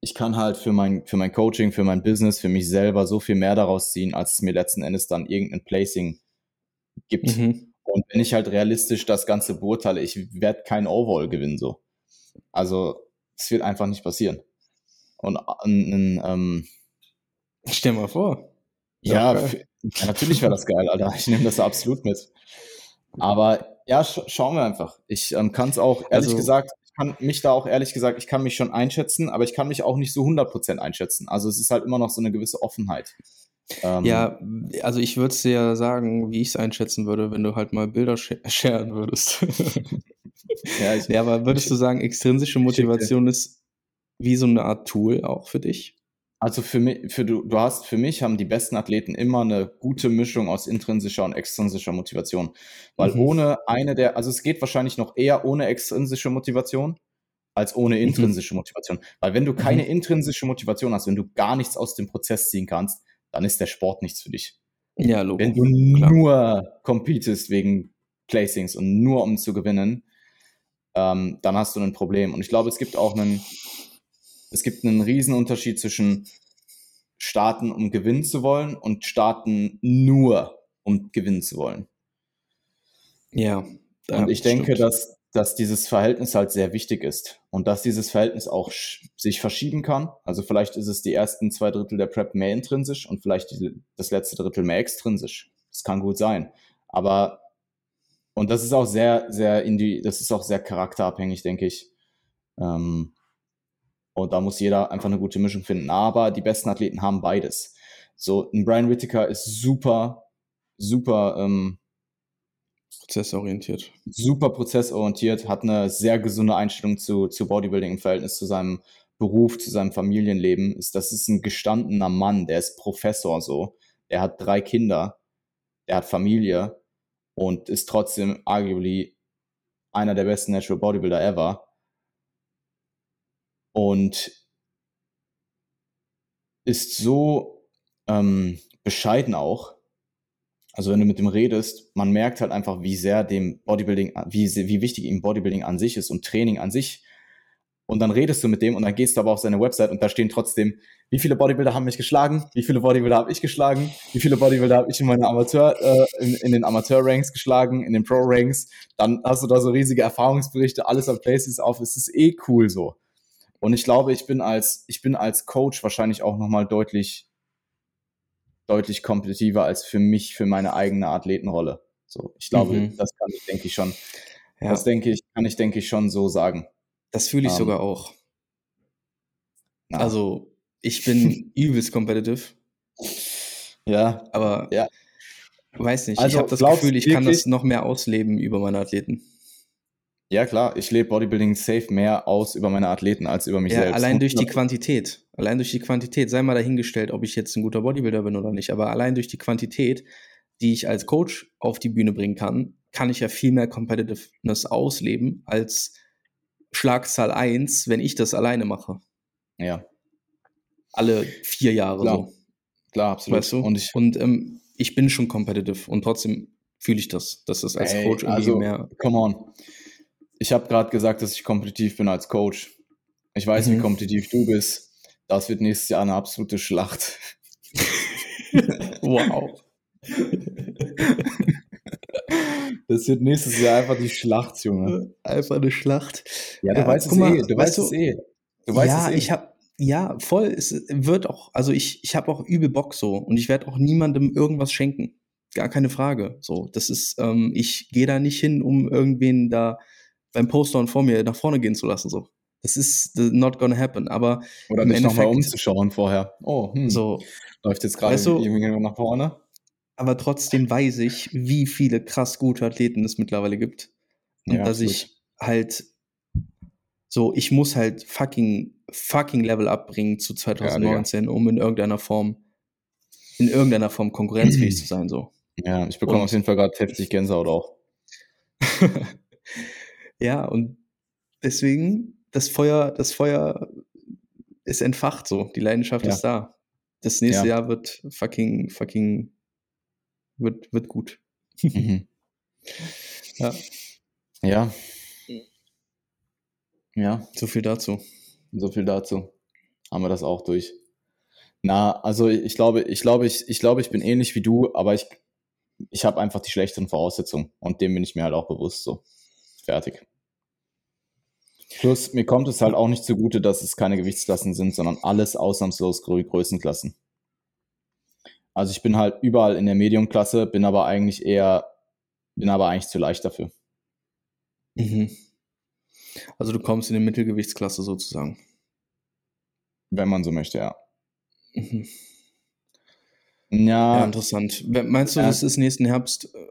ich kann halt für mein, für mein Coaching, für mein Business, für mich selber so viel mehr daraus ziehen, als es mir letzten Endes dann irgendein Placing gibt. Mhm. Und wenn ich halt realistisch das Ganze beurteile, ich werde kein Overall gewinnen, so. Also, es wird einfach nicht passieren. Und ein, ähm, Stell mal vor. Ja, ja natürlich wäre das geil, Alter. Ich nehme das absolut mit. Aber ja, sch schauen wir einfach. Ich ähm, kann es auch, ehrlich also, gesagt, ich kann mich da auch ehrlich gesagt, ich kann mich schon einschätzen, aber ich kann mich auch nicht so 100% einschätzen. Also es ist halt immer noch so eine gewisse Offenheit. Ähm, ja, also ich würde es dir ja sagen, wie ich es einschätzen würde, wenn du halt mal Bilder sh sharen würdest. ja, ich, ja, aber würdest ich, du sagen, extrinsische Motivation ist wie so eine Art Tool auch für dich? Also für mich, für du, du hast, für mich haben die besten Athleten immer eine gute Mischung aus intrinsischer und extrinsischer Motivation. Weil mhm. ohne eine der, also es geht wahrscheinlich noch eher ohne extrinsische Motivation als ohne mhm. intrinsische mhm. Motivation. Weil wenn du keine mhm. intrinsische Motivation hast, wenn du gar nichts aus dem Prozess ziehen kannst, dann ist der Sport nichts für dich. Ja, logisch. Wenn du Klar. nur competest wegen Placings und nur um zu gewinnen, ähm, dann hast du ein Problem. Und ich glaube, es gibt auch einen, es gibt einen riesen Unterschied zwischen starten, um gewinnen zu wollen und starten nur, um gewinnen zu wollen. Ja. Und ich denke, dass, dass dieses Verhältnis halt sehr wichtig ist und dass dieses Verhältnis auch sich verschieben kann. Also vielleicht ist es die ersten zwei Drittel der Prep mehr intrinsisch und vielleicht die, das letzte Drittel mehr extrinsisch. Das kann gut sein. Aber und das ist auch sehr, sehr indi das ist auch sehr charakterabhängig, denke ich. Ähm, und da muss jeder einfach eine gute Mischung finden. Aber die besten Athleten haben beides. So, ein Brian Whittaker ist super, super ähm, prozessorientiert. Super prozessorientiert, hat eine sehr gesunde Einstellung zu, zu Bodybuilding im Verhältnis zu seinem Beruf, zu seinem Familienleben. Ist, das ist ein gestandener Mann, der ist Professor so. Er hat drei Kinder, er hat Familie und ist trotzdem arguably einer der besten Natural Bodybuilder ever und ist so ähm, bescheiden auch. Also wenn du mit dem redest, man merkt halt einfach, wie sehr dem Bodybuilding, wie, wie wichtig ihm Bodybuilding an sich ist und Training an sich. Und dann redest du mit dem und dann gehst du aber auf seine Website und da stehen trotzdem, wie viele Bodybuilder haben mich geschlagen, wie viele Bodybuilder habe ich geschlagen, wie viele Bodybuilder habe ich in meine Amateur, äh, in, in den Amateur-Ranks geschlagen, in den Pro-Ranks. Dann hast du da so riesige Erfahrungsberichte, alles an Places auf. Es ist eh cool so. Und ich glaube, ich bin als, ich bin als Coach wahrscheinlich auch nochmal deutlich, deutlich kompetitiver als für mich, für meine eigene Athletenrolle. So, ich glaube, mhm. das kann ich, denke ich schon. Ja. Das denke ich, kann ich, denke ich, schon so sagen. Das fühle ich um, ähm, sogar auch. Na. Also, ich bin übelst competitive. Ja. Aber ja. weiß nicht, also, ich habe das Gefühl, ich kann das noch mehr ausleben über meine Athleten. Ja, klar, ich lebe Bodybuilding safe mehr aus über meine Athleten als über mich ja, selbst. Allein durch die Quantität. Allein durch die Quantität. Sei mal dahingestellt, ob ich jetzt ein guter Bodybuilder bin oder nicht. Aber allein durch die Quantität, die ich als Coach auf die Bühne bringen kann, kann ich ja viel mehr Competitiveness ausleben als Schlagzahl 1, wenn ich das alleine mache. Ja. Alle vier Jahre klar. so. Klar, absolut. Weißt du? Und ich, und, ähm, ich bin schon competitive und trotzdem fühle ich das, dass das als Ey, Coach irgendwie also, mehr. Come on ich habe gerade gesagt, dass ich kompetitiv bin als Coach. Ich weiß, mhm. wie kompetitiv du bist. Das wird nächstes Jahr eine absolute Schlacht. wow. Das wird nächstes Jahr einfach die Schlacht, Junge. Einfach eine Schlacht. Ja, du ja, weißt es mal, eh. Du weißt du, es eh. Du weißt ja, es eh. ich habe ja voll. Es wird auch. Also ich ich habe auch übel Bock so und ich werde auch niemandem irgendwas schenken. Gar keine Frage. So, das ist. Ähm, ich gehe da nicht hin, um irgendwen da beim Poster vor mir nach vorne gehen zu lassen. So. Das ist not gonna happen. Aber Oder nicht nochmal umzuschauen vorher. Oh, hm. so, läuft jetzt gerade weißt du, irgendwie nach vorne. Aber trotzdem weiß ich, wie viele krass gute Athleten es mittlerweile gibt. Und ja, dass absolut. ich halt so, ich muss halt fucking, fucking Level abbringen zu 2019, ja, um in irgendeiner Form in irgendeiner Form konkurrenzfähig zu sein. So. Ja, ich bekomme Und- auf jeden Fall gerade heftig Gänsehaut auch. ja, und deswegen, das Feuer, das Feuer ist entfacht so. Die Leidenschaft Ja. ist da. Das nächste Ja. Jahr wird fucking, fucking, wird, wird gut. Mhm. Ja, Ja. Ja, so viel dazu. so viel dazu. Haben wir das auch durch. Na, also ich glaube, ich glaube, ich, ich glaube, ich bin ähnlich wie du, aber ich, ich habe einfach die schlechteren Voraussetzungen und dem bin ich mir halt auch bewusst so. Fertig. Plus, mir kommt es halt auch nicht zugute, dass es keine Gewichtsklassen sind, sondern alles ausnahmslos Grö Größenklassen. Also ich bin halt überall in der Mediumklasse, bin aber eigentlich eher, bin aber eigentlich zu leicht dafür. Mhm. Also du kommst in die Mittelgewichtsklasse sozusagen. Wenn man so möchte, ja. Mhm. Ja, Ja, interessant. Meinst du, Ja. das ist nächsten Herbst? äh,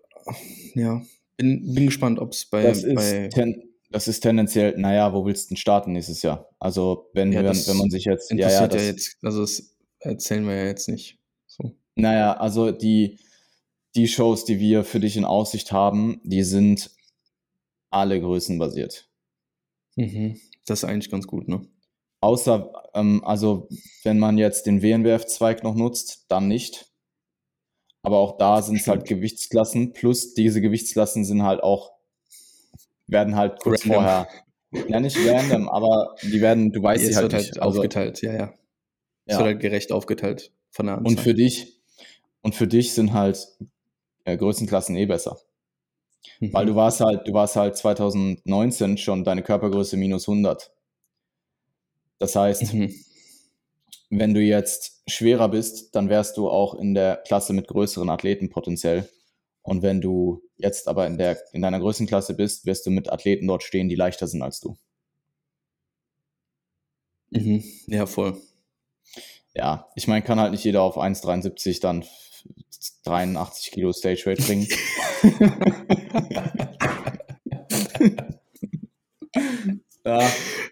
Ja, bin, bin gespannt, ob es bei, das, bei ist ten, das ist tendenziell, naja, wo willst du denn starten nächstes Jahr? Also, wenn, Ja, wenn, das wenn man sich jetzt, ja, ja, interessiert ja, das, jetzt, also das erzählen wir ja jetzt nicht. So. naja, also die, die Shows, die wir für dich in Aussicht haben, die sind alle größenbasiert. Mhm. Das ist eigentlich ganz gut, ne? Außer, ähm, also, wenn man jetzt den WNWF-Zweig noch nutzt, dann nicht. Aber auch da sind es halt. Gewichtsklassen, plus diese Gewichtsklassen sind halt auch, werden halt kurz Random. vorher, ja nicht random, aber die werden, du weißt es sie halt wird nicht. halt Also, aufgeteilt, ja, ja. Es ja. wird halt gerecht aufgeteilt von der Anzahl. Und für dich, und für dich sind halt äh, Größenklassen eh besser. Mhm. Weil du warst halt, du warst halt 2019 schon deine Körpergröße minus 100. Das heißt, Mhm. Wenn du jetzt schwerer bist, dann wärst du auch in der Klasse mit größeren Athleten potenziell. Und wenn du jetzt aber in, der, in deiner Größenklasse bist, wirst du mit Athleten dort stehen, die leichter sind als du. Mhm. Ja, voll. Ja, ich meine, kann halt nicht jeder auf 1,73 dann 83 Kilo Stage Weight bringen. ja,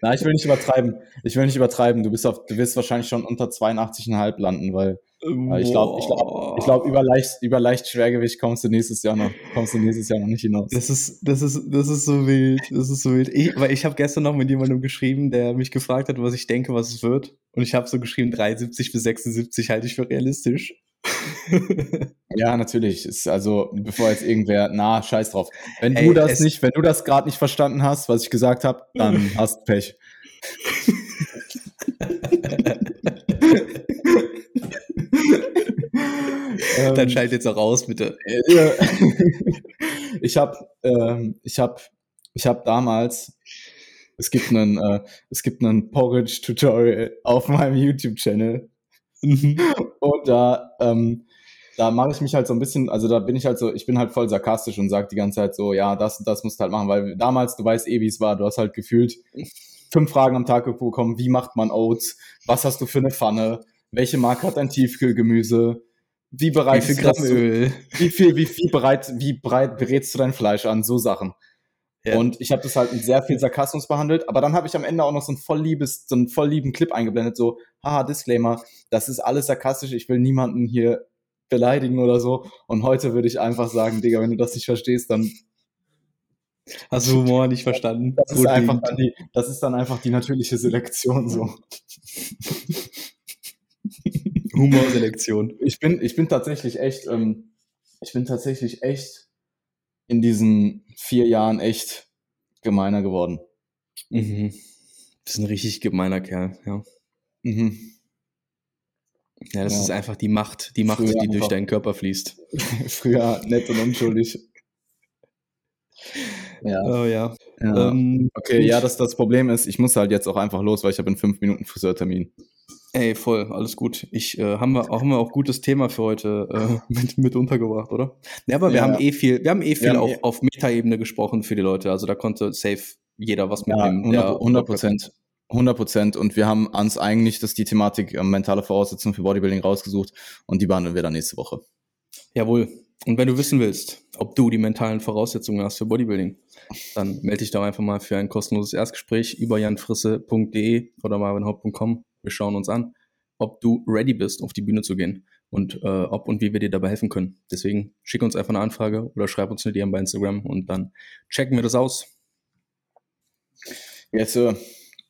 na, ich will nicht übertreiben. Ich will nicht übertreiben. Du bist auf, du wirst wahrscheinlich schon unter 82,5 landen, weil äh, ich glaube, ich glaube, ich glaube, über leicht, über leicht Schwergewicht kommst du nächstes Jahr noch, kommst du nächstes Jahr noch nicht hinaus. Das ist, das ist, das ist so wild. Das ist so wild. Ich, weil ich habe gestern noch mit jemandem geschrieben, der mich gefragt hat, was ich denke, was es wird. Und ich habe so geschrieben, 73 bis 76 halte ich für realistisch. Ja, natürlich. Ist also, bevor jetzt irgendwer, na, scheiß drauf. Wenn Ey, du das nicht, wenn du das gerade nicht verstanden hast, was ich gesagt habe, dann hast Pech. Dann Ähm, schalt jetzt auch raus, bitte. Ja. ich habe ähm, ich habe ich habe damals es gibt einen äh, es gibt einen Porridge Tutorial auf meinem YouTube Channel und da ähm, da mache ich mich halt so ein bisschen also da bin ich halt so ich bin halt voll sarkastisch und sage die ganze Zeit so ja das und das musst du halt machen weil damals du weißt eh wie es war du hast halt gefühlt fünf Fragen am Tag bekommen wie macht man Oats was hast du für eine Pfanne welche Marke hat dein Tiefkühlgemüse wie Wie bereitest viel du das Gramm Öl? wie viel, wie viel bereit, wie breit berätst du dein Fleisch an? So Sachen. Ja. Und ich habe das halt mit sehr viel Sarkasmus behandelt, aber dann habe ich am Ende auch noch so ein voll liebes, so einen voll lieben Clip eingeblendet, so, haha, Disclaimer, das ist alles sarkastisch, ich will niemanden hier beleidigen oder so. Und heute würde ich einfach sagen, Digga, wenn du das nicht verstehst, dann Hast du Humor nicht verstanden? das ist einfach dann die, das ist dann einfach die natürliche Selektion so. Humorselektion. Ich bin, ich bin tatsächlich echt, ähm, ich bin tatsächlich echt in diesen vier Jahren echt gemeiner geworden. Mhm. Das ist ein richtig gemeiner Kerl, ja. Mhm. Ja, das Ja. ist einfach die Macht, die Macht, Früher die durch deinen Körper fließt. Früher nett und unschuldig. Ja. Oh ja. ja. Ähm, okay, ja, das, das Problem ist, ich muss halt jetzt auch einfach los, weil ich habe in fünf Minuten Friseurtermin. Ey, voll, alles gut. Ich äh, haben wir auch haben wir auch gutes Thema für heute äh, mit, mit untergebracht, oder? Ja, aber wir Ja. haben eh viel, wir haben eh viel auf, eh- auf Meta-Ebene gesprochen für die Leute. Also da konnte safe jeder was Ja, mitnehmen. der 100 Prozent. 100 Prozent. Und wir haben uns eigentlich das die Thematik ähm, mentale Voraussetzungen für Bodybuilding rausgesucht und die behandeln wir dann nächste Woche. Jawohl. Und wenn du wissen willst, ob du die mentalen Voraussetzungen hast für Bodybuilding, dann melde dich doch einfach mal für ein kostenloses Erstgespräch über janfrisse.de oder marvinhaupt.com. Wir schauen uns an. ob du ready bist, auf die Bühne zu gehen und äh, ob und wie wir dir dabei helfen können. Deswegen schick uns einfach eine Anfrage oder schreib uns eine DM bei Instagram und dann checken wir das aus. Jetzt, äh,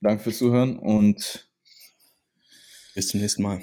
danke fürs Zuhören und bis zum nächsten Mal.